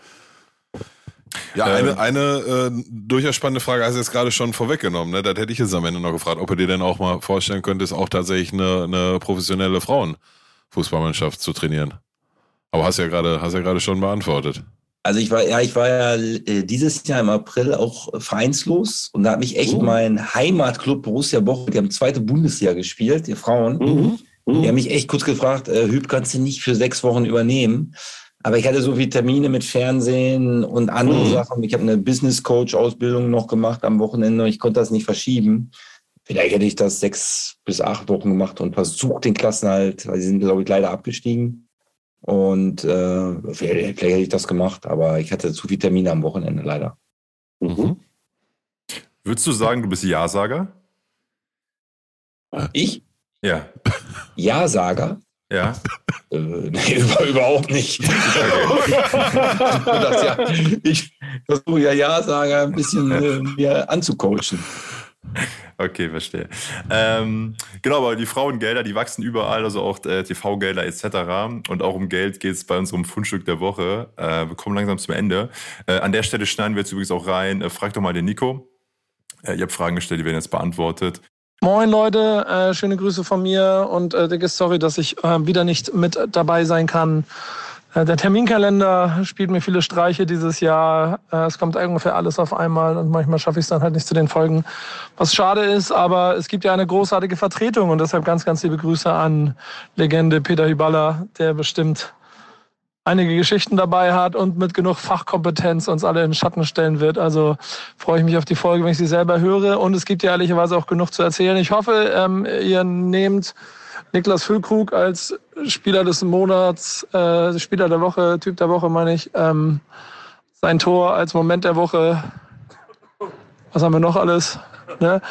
Ja, Ähm. eine, eine äh, durchaus spannende Frage hast du jetzt gerade schon vorweggenommen. Ne? Das hätte ich jetzt am Ende noch gefragt, ob du dir denn auch mal vorstellen könntest, auch tatsächlich eine, eine professionelle Frauenfußballmannschaft zu trainieren. Aber hast ja gerade, hast ja gerade schon beantwortet. Also ich war, ja, ich war ja äh, dieses Jahr im April auch vereinslos und da hat mich echt Oh. mein Heimatclub Borussia Bochum, die haben zweite Bundesliga gespielt, die Frauen. Mhm. Die haben mich echt kurz gefragt, äh, Hüb, kannst du nicht für sechs Wochen übernehmen? Aber ich hatte so viele Termine mit Fernsehen und andere Mhm. Sachen. Ich habe eine Business Coach Ausbildung noch gemacht am Wochenende. Ich konnte das nicht verschieben. Vielleicht hätte ich das sechs bis acht Wochen gemacht und versucht den Klassenhalt, weil sie sind, glaube ich, leider abgestiegen. Und äh, vielleicht, vielleicht hätte ich das gemacht, aber ich hatte zu viele Termine am Wochenende leider. Mhm. Würdest du sagen, du bist Ja-Sager? Ich? Ja. Ja-Sager? Ja. Äh, nee, über, überhaupt nicht. ja, ich versuche ja Ja-Sager ein bisschen äh, mir anzucoachen. Okay, verstehe. Ähm, genau, aber die Frauengelder, die wachsen überall, also auch äh, TV-Gelder etc. Und auch um Geld geht es bei unserem Fundstück der Woche. Äh, wir kommen langsam zum Ende. Äh, an der Stelle schneiden wir jetzt übrigens auch rein. Äh, frag doch mal den Nico. Äh, ihr habt Fragen gestellt, die werden jetzt beantwortet. Moin Leute, äh, schöne Grüße von mir und dicke Sorry, dass ich äh, wieder nicht mit dabei sein kann. Äh, der Terminkalender spielt mir viele Streiche dieses Jahr. Äh, es kommt ungefähr alles auf einmal und manchmal schaffe ich es dann halt nicht zu den Folgen, was schade ist, aber es gibt ja eine großartige Vertretung und deshalb ganz, ganz liebe Grüße an Legende Peter Hyballa, der bestimmt einige Geschichten dabei hat und mit genug Fachkompetenz uns alle in Schatten stellen wird. Also freue ich mich auf die Folge, wenn ich sie selber höre. Und es gibt ja ehrlicherweise auch genug zu erzählen. Ich hoffe, ähm, ihr nehmt Niklas Füllkrug als Spieler des Monats, äh, Spieler der Woche, Typ der Woche meine ich, ähm, sein Tor als Moment der Woche. Was haben wir noch alles? Ne?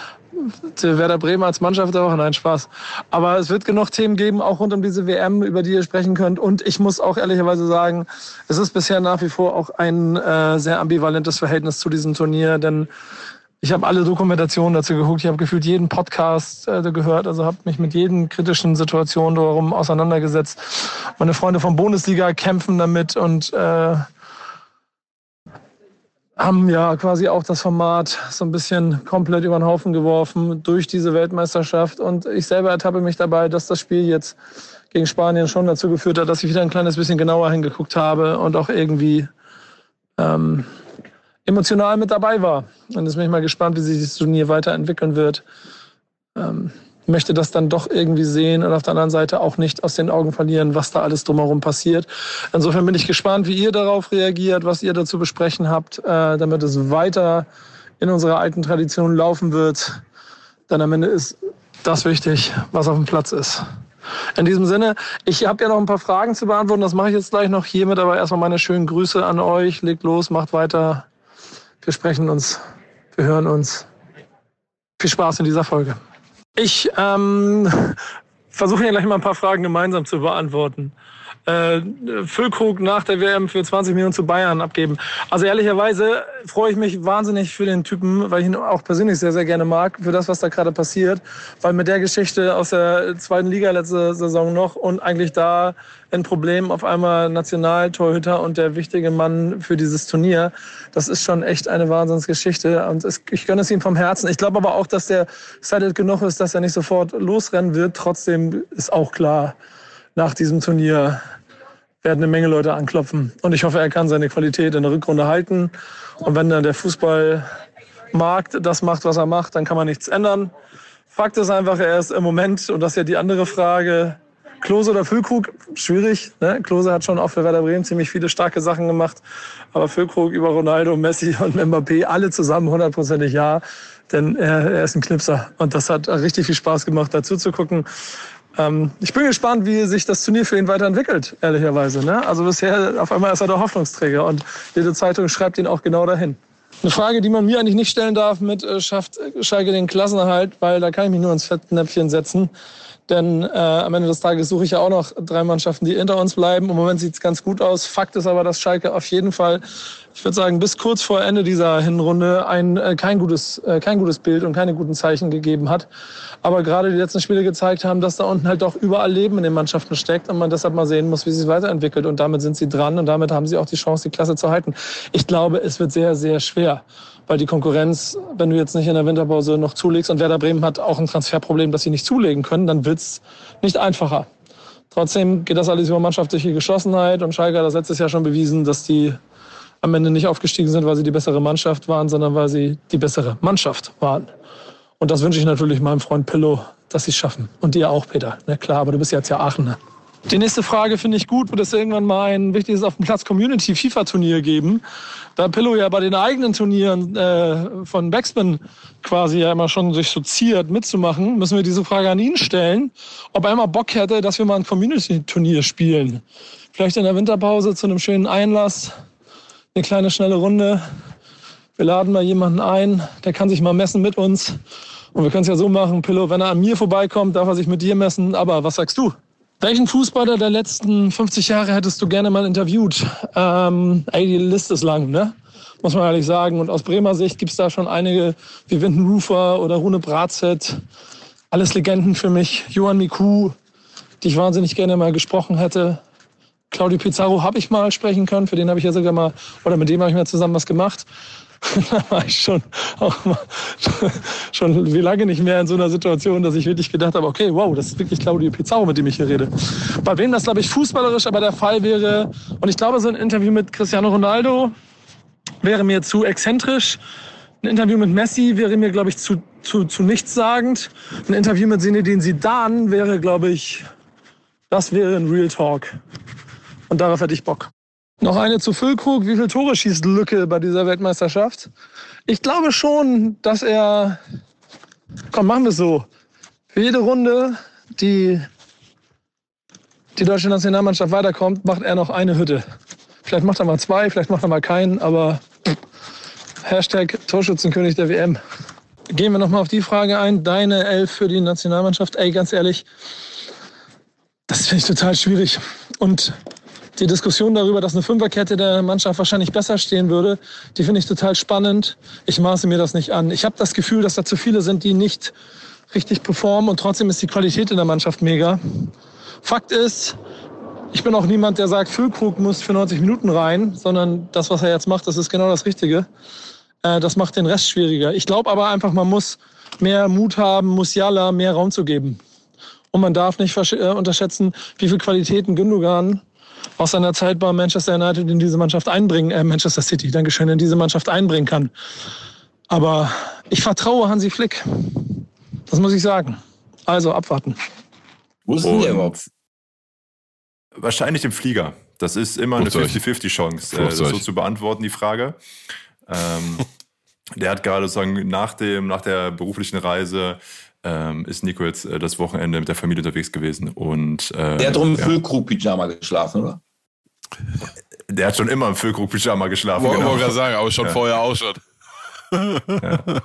Werder Bremen als Mannschaft der Woche, nein, Spaß. Aber es wird genug Themen geben, auch rund um diese WM, über die ihr sprechen könnt. Und ich muss auch ehrlicherweise sagen, es ist bisher nach wie vor auch ein äh, sehr ambivalentes Verhältnis zu diesem Turnier, denn ich habe alle Dokumentationen dazu geguckt, ich habe gefühlt jeden Podcast äh, gehört, also habe mich mit jeden kritischen Situationen darum auseinandergesetzt. Meine Freunde vom Bundesliga kämpfen damit und äh, haben ja quasi auch das Format so ein bisschen komplett über den Haufen geworfen durch diese Weltmeisterschaft. Und ich selber ertappe mich dabei, dass das Spiel jetzt gegen Spanien schon dazu geführt hat, dass ich wieder ein kleines bisschen genauer hingeguckt habe und auch irgendwie ähm, emotional mit dabei war. Und jetzt bin ich mal gespannt, wie sich das Turnier weiterentwickeln wird. Ähm, möchte das dann doch irgendwie sehen und auf der anderen Seite auch nicht aus den Augen verlieren, was da alles drumherum passiert. Insofern bin ich gespannt, wie ihr darauf reagiert, was ihr dazu besprechen habt, äh, damit es weiter in unserer alten Tradition laufen wird. Denn am Ende ist das wichtig, was auf dem Platz ist. In diesem Sinne, ich habe ja noch ein paar Fragen zu beantworten, das mache ich jetzt gleich noch hiermit, aber erstmal meine schönen Grüße an euch. Legt los, macht weiter. Wir sprechen uns, wir hören uns. Viel Spaß in dieser Folge. Ich ähm, versuche hier gleich mal ein paar Fragen gemeinsam zu beantworten. Äh, Füllkrug nach der WM für 20 Millionen zu Bayern abgeben. Also ehrlicherweise freue ich mich wahnsinnig für den Typen, weil ich ihn auch persönlich sehr, sehr gerne mag, für das, was da gerade passiert. Weil mit der Geschichte aus der zweiten Liga letzte Saison noch und eigentlich da ein Problem auf einmal Nationaltorhüter und der wichtige Mann für dieses Turnier. Das ist schon echt eine Wahnsinnsgeschichte und es, ich gönne es ihm vom Herzen. Ich glaube aber auch, dass der excited genug ist, dass er nicht sofort losrennen wird. Trotzdem ist auch klar, nach diesem Turnier werden eine Menge Leute anklopfen. Und ich hoffe, er kann seine Qualität in der Rückrunde halten. Und wenn dann der Fußballmarkt das macht, was er macht, dann kann man nichts ändern. Fakt ist einfach, er ist im Moment, und das ist ja die andere Frage, Klose oder Füllkrug, schwierig. Ne? Klose hat schon auch für Werder Bremen ziemlich viele starke Sachen gemacht. Aber Füllkrug über Ronaldo, Messi und Mbappé, alle zusammen hundertprozentig ja. Denn er, er ist ein Knipser. Und das hat richtig viel Spaß gemacht, dazu zu gucken. Ähm, ich bin gespannt, wie sich das Turnier für ihn weiterentwickelt, ehrlicherweise. Ne? Also bisher, auf einmal ist er der Hoffnungsträger und jede Zeitung schreibt ihn auch genau dahin. Eine Frage, die man mir eigentlich nicht stellen darf mit, äh, schafft Schalke den Klassenerhalt, weil da kann ich mich nur ins Fettnäpfchen setzen. Denn äh, am Ende des Tages suche ich ja auch noch drei Mannschaften, die hinter uns bleiben. Im Moment sieht es ganz gut aus. Fakt ist aber, dass Schalke auf jeden Fall, ich würde sagen, bis kurz vor Ende dieser Hinrunde ein, äh, kein, gutes, äh, kein gutes Bild und keine guten Zeichen gegeben hat. Aber gerade die letzten Spiele gezeigt haben, dass da unten halt doch überall Leben in den Mannschaften steckt und man deshalb mal sehen muss, wie sich weiterentwickelt. Und damit sind sie dran und damit haben sie auch die Chance, die Klasse zu halten. Ich glaube, es wird sehr, sehr schwer weil die Konkurrenz, wenn du jetzt nicht in der Winterpause noch zulegst und Werder Bremen hat auch ein Transferproblem, dass sie nicht zulegen können, dann wird's nicht einfacher. Trotzdem geht das alles über mannschaftliche Geschlossenheit und Schalke hat das letztes Jahr schon bewiesen, dass die am Ende nicht aufgestiegen sind, weil sie die bessere Mannschaft waren, sondern weil sie die bessere Mannschaft waren. Und das wünsche ich natürlich meinem Freund Pillow, dass sie es schaffen. Und dir auch, Peter. Ne, klar, aber du bist jetzt ja Aachener. Die nächste Frage finde ich gut, wird es irgendwann mal ein wichtiges auf dem Platz Community FIFA Turnier geben. Da Pillow ja bei den eigenen Turnieren äh, von Backspin quasi ja immer schon sich so ziert mitzumachen, müssen wir diese Frage an ihn stellen, ob er immer Bock hätte, dass wir mal ein Community Turnier spielen. Vielleicht in der Winterpause zu einem schönen Einlass, eine kleine schnelle Runde. Wir laden mal jemanden ein, der kann sich mal messen mit uns. Und wir können es ja so machen, Pillow, wenn er an mir vorbeikommt, darf er sich mit dir messen. Aber was sagst du? Welchen Fußballer der letzten 50 Jahre hättest du gerne mal interviewt? Ähm, ey, die Liste ist lang, ne? Muss man ehrlich sagen. Und aus Bremer Sicht gibt's da schon einige wie Winton Rufer oder Rune Bratzett. Alles Legenden für mich. Johann Miku, die ich wahnsinnig gerne mal gesprochen hätte. Claudio Pizarro habe ich mal sprechen können, für den habe ich ja sogar mal, oder mit dem habe ich mal zusammen was gemacht. da war ich schon, auch mal, schon wie lange nicht mehr in so einer Situation, dass ich wirklich gedacht habe, okay, wow, das ist wirklich Claudio Pizarro, mit dem ich hier rede. Bei wem das, glaube ich, fußballerisch aber der Fall wäre, und ich glaube, so ein Interview mit Cristiano Ronaldo wäre mir zu exzentrisch. Ein Interview mit Messi wäre mir, glaube ich, zu, zu, zu nichtssagend. Ein Interview mit Zinedine Zidane wäre, glaube ich, das wäre ein Real Talk. Und darauf hätte ich Bock. Noch eine zu Füllkrug. Wie viele Tore schießt Lücke bei dieser Weltmeisterschaft? Ich glaube schon, dass er. Komm, machen wir es so. Für jede Runde, die die deutsche Nationalmannschaft weiterkommt, macht er noch eine Hütte. Vielleicht macht er mal zwei, vielleicht macht er mal keinen, aber Hashtag Torschützenkönig der WM. Gehen wir nochmal auf die Frage ein. Deine Elf für die Nationalmannschaft. Ey, ganz ehrlich, das finde ich total schwierig. Und die Diskussion darüber, dass eine Fünferkette der Mannschaft wahrscheinlich besser stehen würde, die finde ich total spannend. Ich maße mir das nicht an. Ich habe das Gefühl, dass da zu viele sind, die nicht richtig performen und trotzdem ist die Qualität in der Mannschaft mega. Fakt ist, ich bin auch niemand, der sagt, Füllkrug muss für 90 Minuten rein, sondern das, was er jetzt macht, das ist genau das Richtige. Äh, das macht den Rest schwieriger. Ich glaube aber einfach, man muss mehr Mut haben, Musiala mehr Raum zu geben. Und man darf nicht äh, unterschätzen, wie viel Qualitäten Gündogan aus seiner Zeit bei Manchester United in diese Mannschaft einbringen, äh, Manchester City, Dankeschön, in diese Mannschaft einbringen kann. Aber ich vertraue Hansi Flick. Das muss ich sagen. Also abwarten. Wo ist denn der überhaupt? Wahrscheinlich im Flieger. Das ist immer eine 50-50-Chance, äh, das so zu beantworten, die Frage. Ähm, der hat gerade sozusagen nach, dem, nach der beruflichen Reise ähm, ist Nico jetzt äh, das Wochenende mit der Familie unterwegs gewesen. Und, äh, der hat drum im ja. Füllkrug-Pyjama geschlafen, oder? Der hat schon immer im Füllkrug-Pyjama geschlafen. Wollte genau. gerade sagen, aber schon ja. vorher auch schon. ja.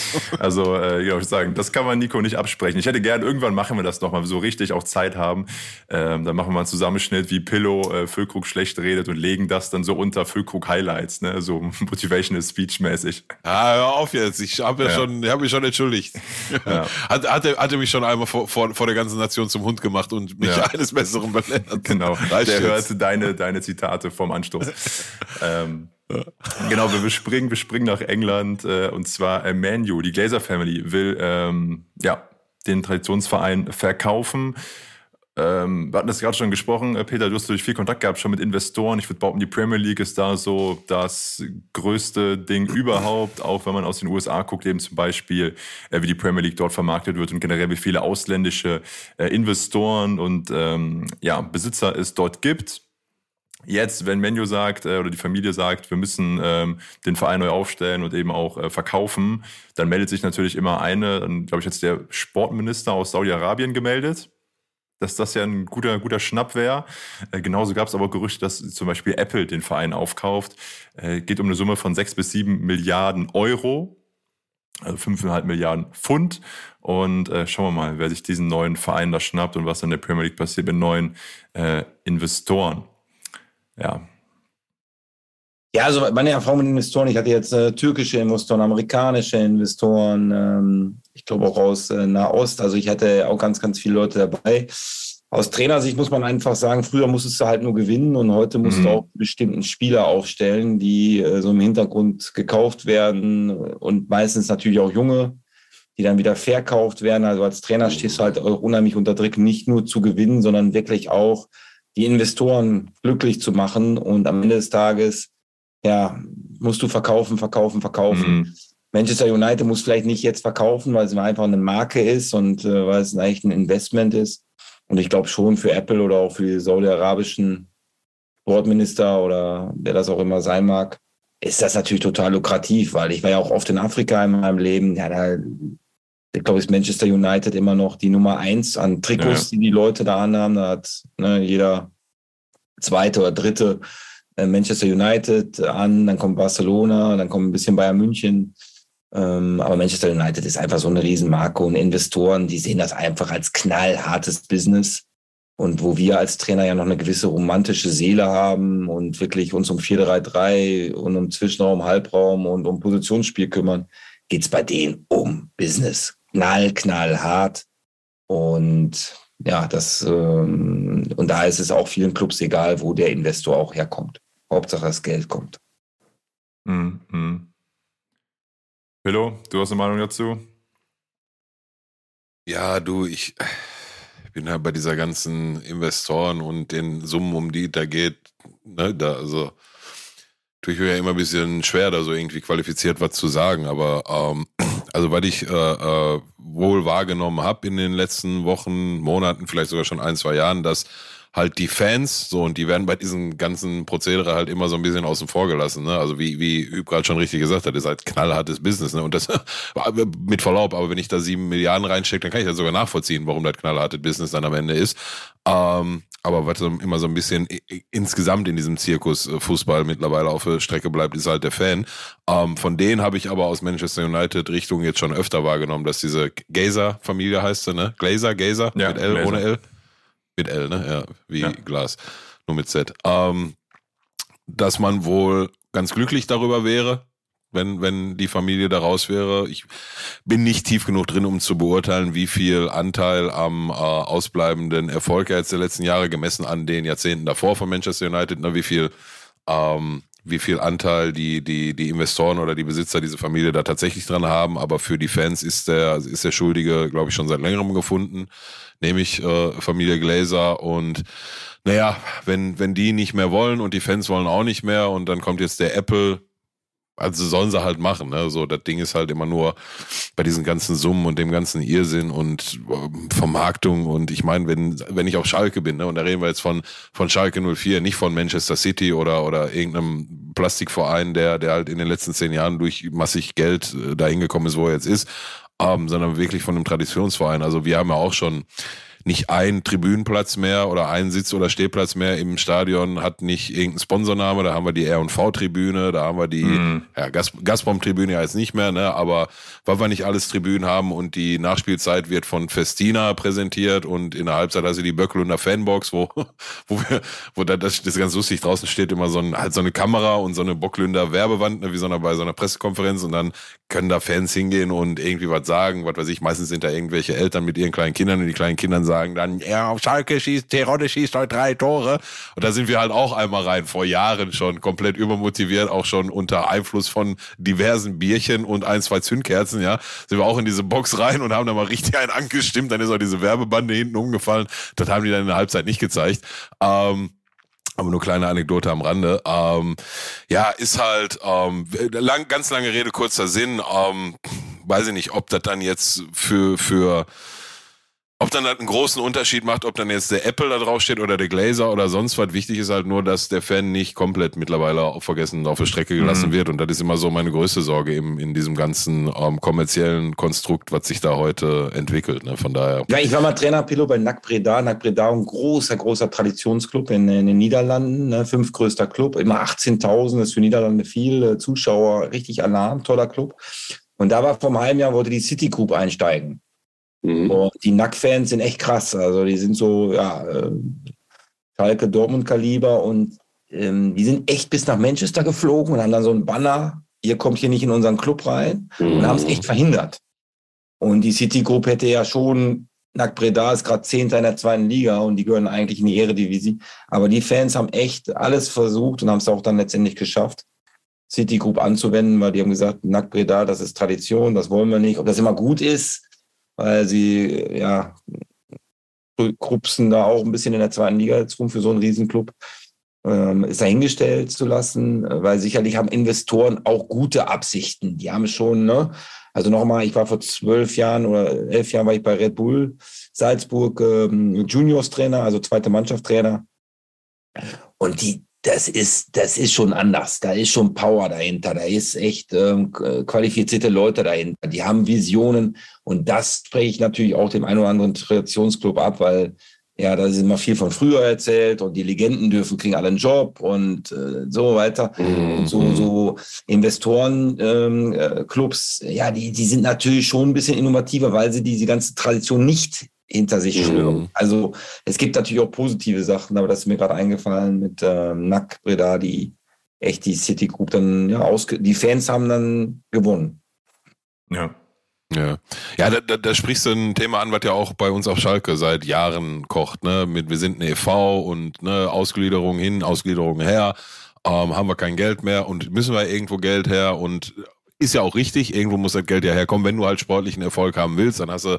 Also, äh, ja, ich sagen, das kann man Nico nicht absprechen. Ich hätte gern, irgendwann machen wir das nochmal, so richtig auch Zeit haben. Ähm, dann machen wir mal einen Zusammenschnitt, wie Pillow äh, Füllkrug schlecht redet und legen das dann so unter Füllkrug Highlights, ne? so Motivational Speech mäßig. Ah, hör auf jetzt. Ich habe ja, ja, schon, hab mich schon entschuldigt. Ja. Hat, hatte, hatte mich schon einmal vor, vor, vor der ganzen Nation zum Hund gemacht und mich ja. eines Besseren belehrt. Genau. Der jetzt. hört deine, deine Zitate vom Anstoß. ähm, Genau, wir springen, wir springen nach England äh, und zwar äh, Manu, die Glazer Family will ähm, ja den Traditionsverein verkaufen. Ähm, wir hatten das gerade schon gesprochen, äh, Peter, du hast natürlich viel Kontakt gehabt schon mit Investoren. Ich würde behaupten, die Premier League ist da so das größte Ding überhaupt, auch wenn man aus den USA guckt, eben zum Beispiel, äh, wie die Premier League dort vermarktet wird und generell wie viele ausländische äh, Investoren und ähm, ja, Besitzer es dort gibt. Jetzt, wenn Menu sagt äh, oder die Familie sagt, wir müssen ähm, den Verein neu aufstellen und eben auch äh, verkaufen, dann meldet sich natürlich immer eine, glaube ich jetzt der Sportminister aus Saudi-Arabien gemeldet, dass das ja ein guter, guter Schnapp wäre. Äh, genauso gab es aber Gerüchte, dass zum Beispiel Apple den Verein aufkauft. Äh, geht um eine Summe von sechs bis sieben Milliarden Euro. Also 5,5 Milliarden Pfund. Und äh, schauen wir mal, wer sich diesen neuen Verein da schnappt und was in der Premier League passiert mit neuen äh, Investoren ja. Ja, also meine Erfahrung mit Investoren, ich hatte jetzt äh, türkische Investoren, amerikanische Investoren, ähm, ich glaube auch aus äh, Nahost, also ich hatte auch ganz, ganz viele Leute dabei. Aus Trainersicht muss man einfach sagen, früher musstest du halt nur gewinnen und heute musst mhm. du auch bestimmten Spieler aufstellen, die äh, so im Hintergrund gekauft werden und meistens natürlich auch junge, die dann wieder verkauft werden. Also als Trainer stehst du halt unheimlich unter Druck, nicht nur zu gewinnen, sondern wirklich auch die Investoren glücklich zu machen. Und am Ende des Tages, ja, musst du verkaufen, verkaufen, verkaufen. Mhm. Manchester United muss vielleicht nicht jetzt verkaufen, weil es einfach eine Marke ist und äh, weil es eigentlich ein Investment ist. Und ich glaube schon für Apple oder auch für die saudi-arabischen Sportminister oder wer das auch immer sein mag, ist das natürlich total lukrativ, weil ich war ja auch oft in Afrika in meinem Leben. Ja, da ich glaube, ist Manchester United immer noch die Nummer eins an Trikots, ja. die die Leute da anhaben. Da hat ne, jeder zweite oder dritte äh, Manchester United an, dann kommt Barcelona, dann kommt ein bisschen Bayern München. Ähm, aber Manchester United ist einfach so eine Riesenmarke und Investoren, die sehen das einfach als knallhartes Business. Und wo wir als Trainer ja noch eine gewisse romantische Seele haben und wirklich uns um 4-3-3 und um Zwischenraum, Halbraum und um Positionsspiel kümmern, geht es bei denen um Business knall, knallhart. Und ja, das, ähm, und da ist es auch vielen Clubs egal, wo der Investor auch herkommt. Hauptsache das Geld kommt. Mhm. mhm. Pillow, du hast eine Meinung dazu? Ja, du, ich bin halt bei dieser ganzen Investoren und den Summen, um die da geht, ne, da, also tue ich mir ja immer ein bisschen schwer, da so irgendwie qualifiziert was zu sagen, aber ähm, also weil ich äh, äh, wohl wahrgenommen habe in den letzten Wochen, Monaten, vielleicht sogar schon ein, zwei Jahren, dass halt die Fans, so, und die werden bei diesem ganzen Prozedere halt immer so ein bisschen außen vor gelassen, ne? Also wie, wie Üb gerade schon richtig gesagt hat, ist halt knallhartes Business, ne? Und das, mit Verlaub, aber wenn ich da sieben Milliarden reinstecke, dann kann ich das sogar nachvollziehen, warum das knallharte Business dann am Ende ist. Ähm, aber was immer so ein bisschen insgesamt in diesem Zirkus äh, Fußball mittlerweile auf der Strecke bleibt, ist halt der Fan. Ähm, von denen habe ich aber aus Manchester United Richtung jetzt schon öfter wahrgenommen, dass diese Gazer-Familie heißt sie, ne? Glazer, Gazer, Ja, mit L, Glazer. ohne L. Mit L, ne? Ja, wie Ja. Glas. Nur mit Z. Ähm, dass man wohl ganz glücklich darüber wäre, wenn, wenn die Familie da raus wäre. Ich bin nicht tief genug drin, um zu beurteilen, wie viel Anteil am äh, ausbleibenden Erfolg er jetzt der letzten Jahre gemessen an den Jahrzehnten davor von Manchester United, ne, wie viel ähm, wie viel Anteil die, die, die Investoren oder die Besitzer dieser Familie da tatsächlich dran haben. Aber für die Fans ist der, ist der Schuldige, glaube ich, schon seit längerem gefunden, nämlich äh, Familie Glazer. Und naja, wenn, wenn die nicht mehr wollen und die Fans wollen auch nicht mehr und dann kommt jetzt der Apple, also sollen sie halt machen. Ne? So, das Ding ist halt immer nur bei diesen ganzen Summen und dem ganzen Irrsinn und ähm, Vermarktung. Und ich meine, wenn, wenn ich auf Schalke bin, ne, und da reden wir jetzt von, von Schalke 04, nicht von Manchester City oder, oder irgendeinem Plastikverein, der, der halt in den letzten zehn Jahren durch massig Geld äh, dahin gekommen ist, wo er jetzt ist, ähm, sondern wirklich von einem Traditionsverein. Also wir haben ja auch schon nicht ein Tribünenplatz mehr oder ein Sitz- oder Stehplatz mehr im Stadion hat nicht irgendeinen Sponsorname. Da haben wir die R&V-Tribüne, da haben wir die Mhm. ja, Gas Gazprom-Tribüne ja jetzt nicht mehr, ne? aber weil wir nicht alles Tribünen haben und die Nachspielzeit wird von Festina präsentiert und in der Halbzeit also die Böcklunder Fanbox, wo, wo wir, wo da, das, das ist ganz lustig, draußen steht immer so, ein, halt so eine Kamera und so eine Bocklünder Werbewand, ne, wie so eine, bei so einer Pressekonferenz und dann können da Fans hingehen und irgendwie was sagen, was weiß ich, meistens sind da irgendwelche Eltern mit ihren kleinen Kindern und die kleinen Kindern sagen dann, ja, Schalke schießt, Terodde schießt heute drei Tore. Und da sind wir halt auch einmal rein, vor Jahren schon, komplett übermotiviert, auch schon unter Einfluss von diversen Bierchen und ein, zwei Zündkerzen, ja, sind wir auch in diese Box rein und haben da mal richtig einen angestimmt, dann ist auch diese Werbebande hinten umgefallen. Das haben die dann in der Halbzeit nicht gezeigt. Ähm, aber nur kleine Anekdote am Rande. Ähm, ja, ist halt ähm, lang, ganz lange Rede, kurzer Sinn. Ähm, weiß ich nicht, ob das dann jetzt für, für ob dann das einen großen Unterschied macht, ob dann jetzt der Apple da drauf steht oder der Glazer oder sonst was. Wichtig ist halt nur, dass der Fan nicht komplett mittlerweile auf vergessen auf der Strecke gelassen Mhm. wird. Und das ist immer so meine größte Sorge im, in diesem ganzen ähm, kommerziellen Konstrukt, was sich da heute entwickelt. Ne? Von daher. Ja, ich war mal Trainer Pilot bei NAC Breda. NAC Breda, ein großer, großer Traditionsclub in, in den Niederlanden, ne, fünftgrößter Club, immer 18.000, das ist für Niederlande viel, äh, Zuschauer, richtig Alarm, toller Club. Und da war vor einem halben Jahr, wollte die City Group einsteigen. Mhm. Und die NAC-Fans sind echt krass. Also die sind so, ja, äh, Schalke, Dortmund-Kaliber und ähm, die sind echt bis nach Manchester geflogen und haben dann so ein Banner, ihr kommt hier nicht in unseren Club rein und haben es echt verhindert. Und die City Group hätte ja schon, NAC Breda ist gerade Zehnter in der zweiten Liga und die gehören eigentlich in die Eredivisie. Aber die Fans haben echt alles versucht und haben es auch dann letztendlich geschafft, City Group anzuwenden, weil die haben gesagt, NAC Breda, das ist Tradition, das wollen wir nicht. Ob das immer gut ist, weil sie, ja, krupsen da auch ein bisschen in der zweiten Liga jetzt rum für so einen Riesenclub ähm, ist dahingestellt zu lassen, weil sicherlich haben Investoren auch gute Absichten. Die haben schon, ne? Also nochmal, ich war vor zwölf Jahren oder elf Jahren war ich bei Red Bull Salzburg ähm, Juniors Trainer, also zweite Mannschaft Trainer. Und die, das ist, das ist schon anders. Da ist schon Power dahinter. Da ist echt ähm, qualifizierte Leute dahinter. Die haben Visionen. Und das spreche ich natürlich auch dem einen oder anderen Traditionsclub ab, weil ja, da ist immer viel von früher erzählt und die Legenden dürfen, kriegen alle einen Job und äh, so weiter. Mhm. Und so, so Investoren, ähm, äh, ja, die, die sind natürlich schon ein bisschen innovativer, weil sie diese ganze Tradition nicht hinter sich Mhm. schwören. Also es gibt natürlich auch positive Sachen, aber das ist mir gerade eingefallen mit ähm, Nack Breda, die echt die City Group dann ja ausge die Fans haben dann gewonnen. Ja. Ja, ja da, da, da sprichst du ein Thema an, was ja auch bei uns auf Schalke seit Jahren kocht. Ne? Mit, wir sind eine e.V. und ne, Ausgliederung hin, Ausgliederung her, ähm, haben wir kein Geld mehr und müssen wir irgendwo Geld her und ist ja auch richtig, irgendwo muss das Geld ja herkommen. Wenn du halt sportlichen Erfolg haben willst, dann hast du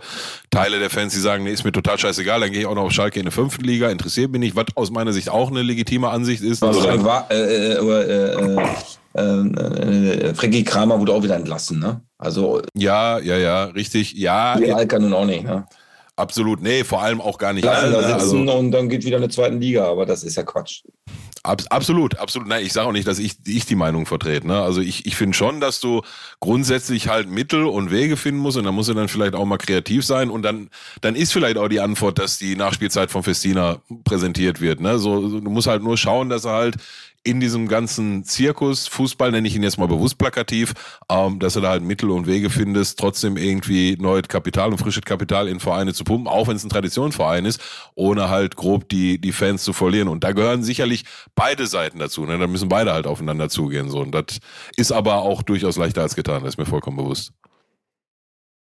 Teile der Fans, die sagen, nee, ist mir total scheißegal, dann gehe ich auch noch auf Schalke in der fünften Liga, interessiert mich nicht, was aus meiner Sicht auch eine legitime Ansicht ist. Also, Also, war, äh, äh, äh, äh, äh, Frankie Kramer wurde auch wieder entlassen, ne? Also ja, ja, ja, richtig, ja. die Alka nun auch nicht, ne? Absolut, nee, vor allem auch gar nicht Lassen alle. da ne? sitzen und dann geht wieder eine zweite Liga, aber das ist ja Quatsch. Ab, absolut, absolut. Nein, ich sage auch nicht, dass ich, ich die Meinung vertrete. Ne? Also ich, ich finde schon, dass du grundsätzlich halt Mittel und Wege finden musst und da musst du dann vielleicht auch mal kreativ sein und dann, dann ist vielleicht auch die Antwort, dass die Nachspielzeit von Festina präsentiert wird. Ne? So, du musst halt nur schauen, dass er halt in diesem ganzen Zirkus, Fußball nenne ich ihn jetzt mal bewusst plakativ, ähm, dass du da halt Mittel und Wege findest, trotzdem irgendwie neues Kapital und frisches Kapital in Vereine zu pumpen, auch wenn es ein Traditionsverein ist, ohne halt grob die, die Fans zu verlieren. Und da gehören sicherlich beide Seiten dazu. Ne? Da müssen beide halt aufeinander zugehen. So. Und das ist aber auch durchaus leichter als getan, das ist mir vollkommen bewusst.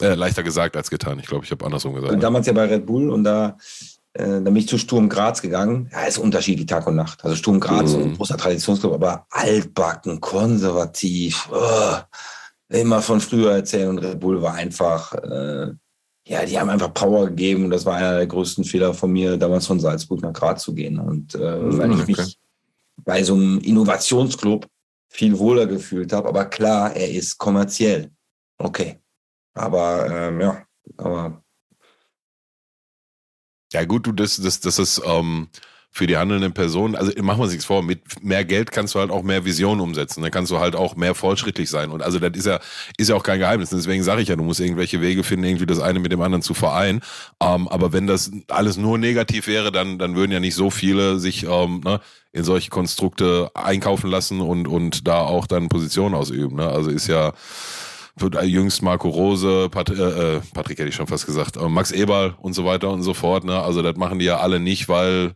Äh, leichter gesagt als getan. Ich glaube, ich habe andersrum gesagt. Damals ja bei Red Bull und da, äh, da bin ich zu Sturm Graz gegangen. Ja, ist Unterschied wie Tag und Nacht. Also Sturm Graz, Mhm. ein großer Traditionsclub, aber altbacken, konservativ, oh, immer von früher erzählen und Red Bull war einfach, äh, ja, die haben einfach Power gegeben und das war einer der größten Fehler von mir, damals von Salzburg nach Graz zu gehen. Und äh, weil ich okay. mich bei so einem Innovationsclub viel wohler gefühlt habe, aber klar, er ist kommerziell. Okay. Aber ähm, ja, aber Ja gut, du, das, das, das ist ähm, für die handelnden Personen, also machen wir uns nichts vor, mit mehr Geld kannst du halt auch mehr Vision umsetzen, dann kannst du halt auch mehr fortschrittlich sein. Und also das ist ja, ist ja auch kein Geheimnis, deswegen sage ich ja, du musst irgendwelche Wege finden, irgendwie das eine mit dem anderen zu vereinen, ähm, aber wenn das alles nur negativ wäre, dann, dann würden ja nicht so viele sich ähm, ne, in solche Konstrukte einkaufen lassen und, und da auch dann Positionen ausüben, ne? also ist ja jüngst Marco Rose, Pat äh, äh, Patrick hätte ich schon fast gesagt, äh, Max Eberl und so weiter und so fort. Ne? Also das machen die ja alle nicht, weil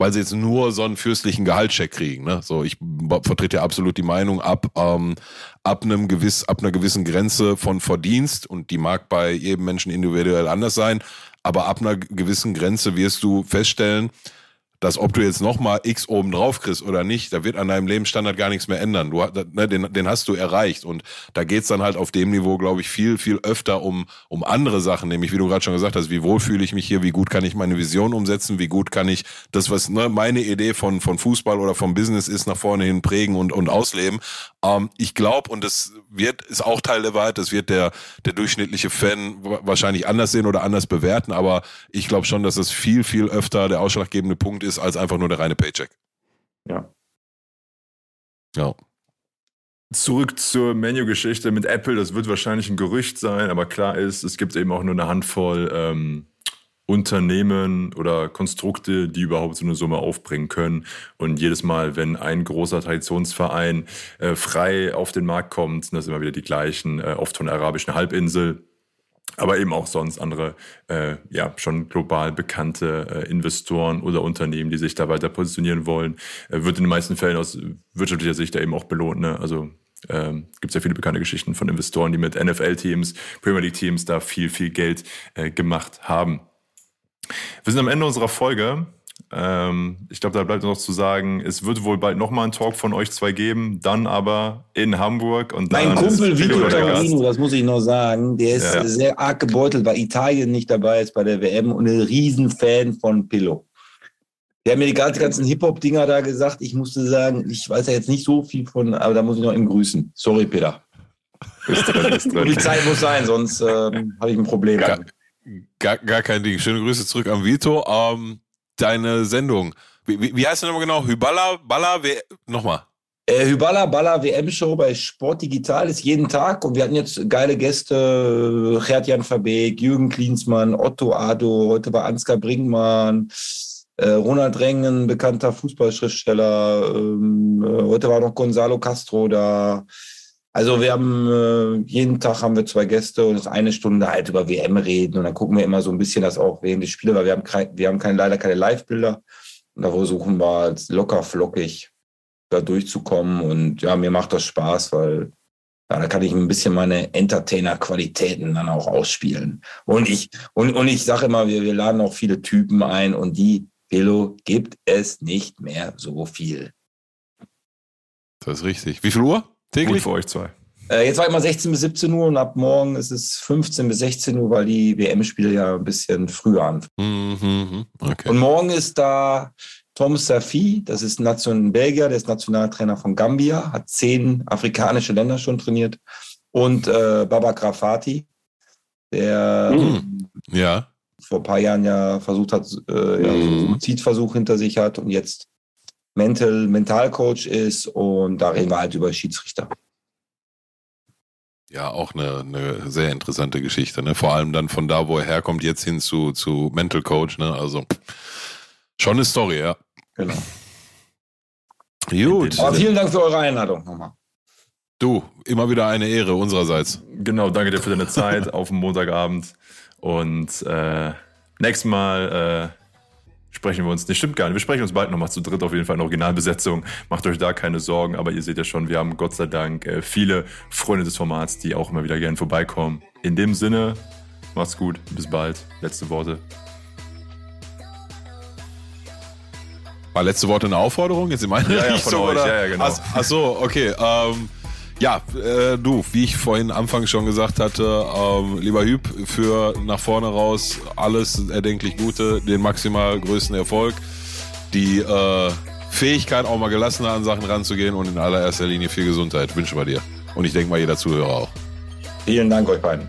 weil sie jetzt nur so einen fürstlichen Gehaltscheck kriegen. Ne? So, ich vertrete ja absolut die Meinung ab ähm, ab einem gewiss ab einer gewissen Grenze von Verdienst und die mag bei jedem Menschen individuell anders sein, aber ab einer gewissen Grenze wirst du feststellen, dass ob du jetzt nochmal X oben drauf kriegst oder nicht, da wird an deinem Lebensstandard gar nichts mehr ändern. Du, ne, den, den hast du erreicht. Und da geht's dann halt auf dem Niveau, glaube ich, viel, viel öfter um, um andere Sachen, nämlich wie du gerade schon gesagt hast, wie wohl fühle ich mich hier, wie gut kann ich meine Vision umsetzen, wie gut kann ich das, was ne, meine Idee von, von Fußball oder vom Business ist, nach vorne hin prägen und, und ausleben. Ähm, ich glaube, und das wird, ist auch Teil der Wahrheit, das wird der, der durchschnittliche Fan wa- wahrscheinlich anders sehen oder anders bewerten, aber ich glaube schon, dass das viel, viel öfter der ausschlaggebende Punkt ist, als einfach nur der reine Paycheck. ja. Ja. Zurück zur Menu-Geschichte mit Apple, das wird wahrscheinlich ein Gerücht sein, aber klar ist, es gibt eben auch nur eine Handvoll ähm, Unternehmen oder Konstrukte, die überhaupt so eine Summe aufbringen können. Und jedes Mal, wenn ein großer Traditionsverein äh, frei auf den Markt kommt, sind das immer wieder die gleichen, äh, oft von der arabischen Halbinsel, aber eben auch sonst andere, äh, ja, schon global bekannte äh, Investoren oder Unternehmen, die sich da weiter positionieren wollen, äh, wird in den meisten Fällen aus wirtschaftlicher Sicht da eben auch belohnt. Ne? Also ähm, gibt es ja viele bekannte Geschichten von Investoren, die mit NFL-Teams, Premier League-Teams da viel, viel Geld äh, gemacht haben. Wir sind am Ende unserer Folge. Ähm, ich glaube, da bleibt noch zu sagen, es wird wohl bald nochmal einen Talk von euch zwei geben, dann aber in Hamburg. Und Mein dann ist Kumpel Vito. Taurino, das muss ich noch sagen, der ist Ja. sehr arg gebeutelt, weil Italien nicht dabei ist bei der WM und ein Riesenfan von Pillow. Der hat mir die ganzen ganzen Hip-Hop-Dinger da gesagt. Ich musste sagen, ich weiß ja jetzt nicht so viel von, aber da muss ich noch ihm grüßen. Sorry, Peter. Ist drin, ist drin. die Zeit muss sein, sonst ähm, habe ich ein Problem. Ja. Gar, gar kein Ding. Schöne Grüße zurück an Vito. Ähm, deine Sendung. Wie, wie, wie heißt der nochmal genau? Hyballa, Balla, wer, nochmal. Äh, Hyballa Balla WM-Show bei Sport Digital ist jeden Tag und wir hatten jetzt geile Gäste, Gerd-Jan Verbeek, Jürgen Klinsmann, Otto Ado, heute war Ansgar Brinkmann, äh, Ronald Rengen, bekannter Fußballschriftsteller, ähm, äh, heute war noch Gonzalo Castro da. Also wir haben äh, jeden Tag haben wir zwei Gäste und es ist eine Stunde halt über WM reden und dann gucken wir immer so ein bisschen das auch während des Spiele, weil wir haben, kein, wir haben keine, leider keine Live-Bilder und da versuchen wir locker flockig da durchzukommen. Und ja, mir macht das Spaß, weil ja, da kann ich ein bisschen meine Entertainer-Qualitäten dann auch ausspielen. Und ich, und, und ich sage immer, wir, wir laden auch viele Typen ein und die, Pillow, gibt es nicht mehr so viel. Das ist richtig. Wie viel Uhr? Gut Täglich? für euch zwei. Äh, jetzt war immer 16 bis 17 Uhr und ab morgen ist es 15 bis 16 Uhr, weil die WM-Spiele ja ein bisschen früher anfangen. Mhm, mhm. Okay. Und morgen ist da Tom Safi, das ist Nation Belgier, der ist Nationaltrainer von Gambia, hat zehn afrikanische Länder schon trainiert. Und äh, Baba Grafati, der Mhm. Ja. vor ein paar Jahren ja versucht hat, äh, ja, so einen Mhm. Suizidversuch hinter sich hat und jetzt Mental, Mentalcoach ist und da reden wir halt über Schiedsrichter. Ja, auch eine, eine sehr interessante Geschichte. Ne? Vor allem dann von da, wo er herkommt, jetzt hin zu, zu Mental Coach. Ne? Also schon eine Story, ja. Genau. Gut. Aber vielen Dank für eure Einladung nochmal. Du, immer wieder eine Ehre unsererseits. Genau, danke dir für deine Zeit auf dem Montagabend. Und äh, nächstes Mal äh, sprechen wir uns, nicht stimmt gar nicht, wir sprechen uns bald nochmal zu dritt auf jeden Fall in Originalbesetzung. Macht euch da keine Sorgen, aber ihr seht ja schon, wir haben Gott sei Dank äh, viele Freunde des Formats, die auch immer wieder gerne vorbeikommen. In dem Sinne, macht's gut, bis bald. Letzte Worte. War letzte Worte eine Aufforderung jetzt in meine Ja, ja, von Richtung? euch. oder? Ja, ja, genau. Ach, ach so, okay. Ähm, ja, äh, du, wie ich vorhin anfangs schon gesagt hatte, ähm, lieber Hüb, für nach vorne raus alles erdenklich Gute, den maximal größten Erfolg, die äh, Fähigkeit, auch mal gelassener an Sachen ranzugehen und in allererster Linie viel Gesundheit wünschen wir dir. Und ich denke mal, jeder Zuhörer auch. Vielen Dank euch beiden.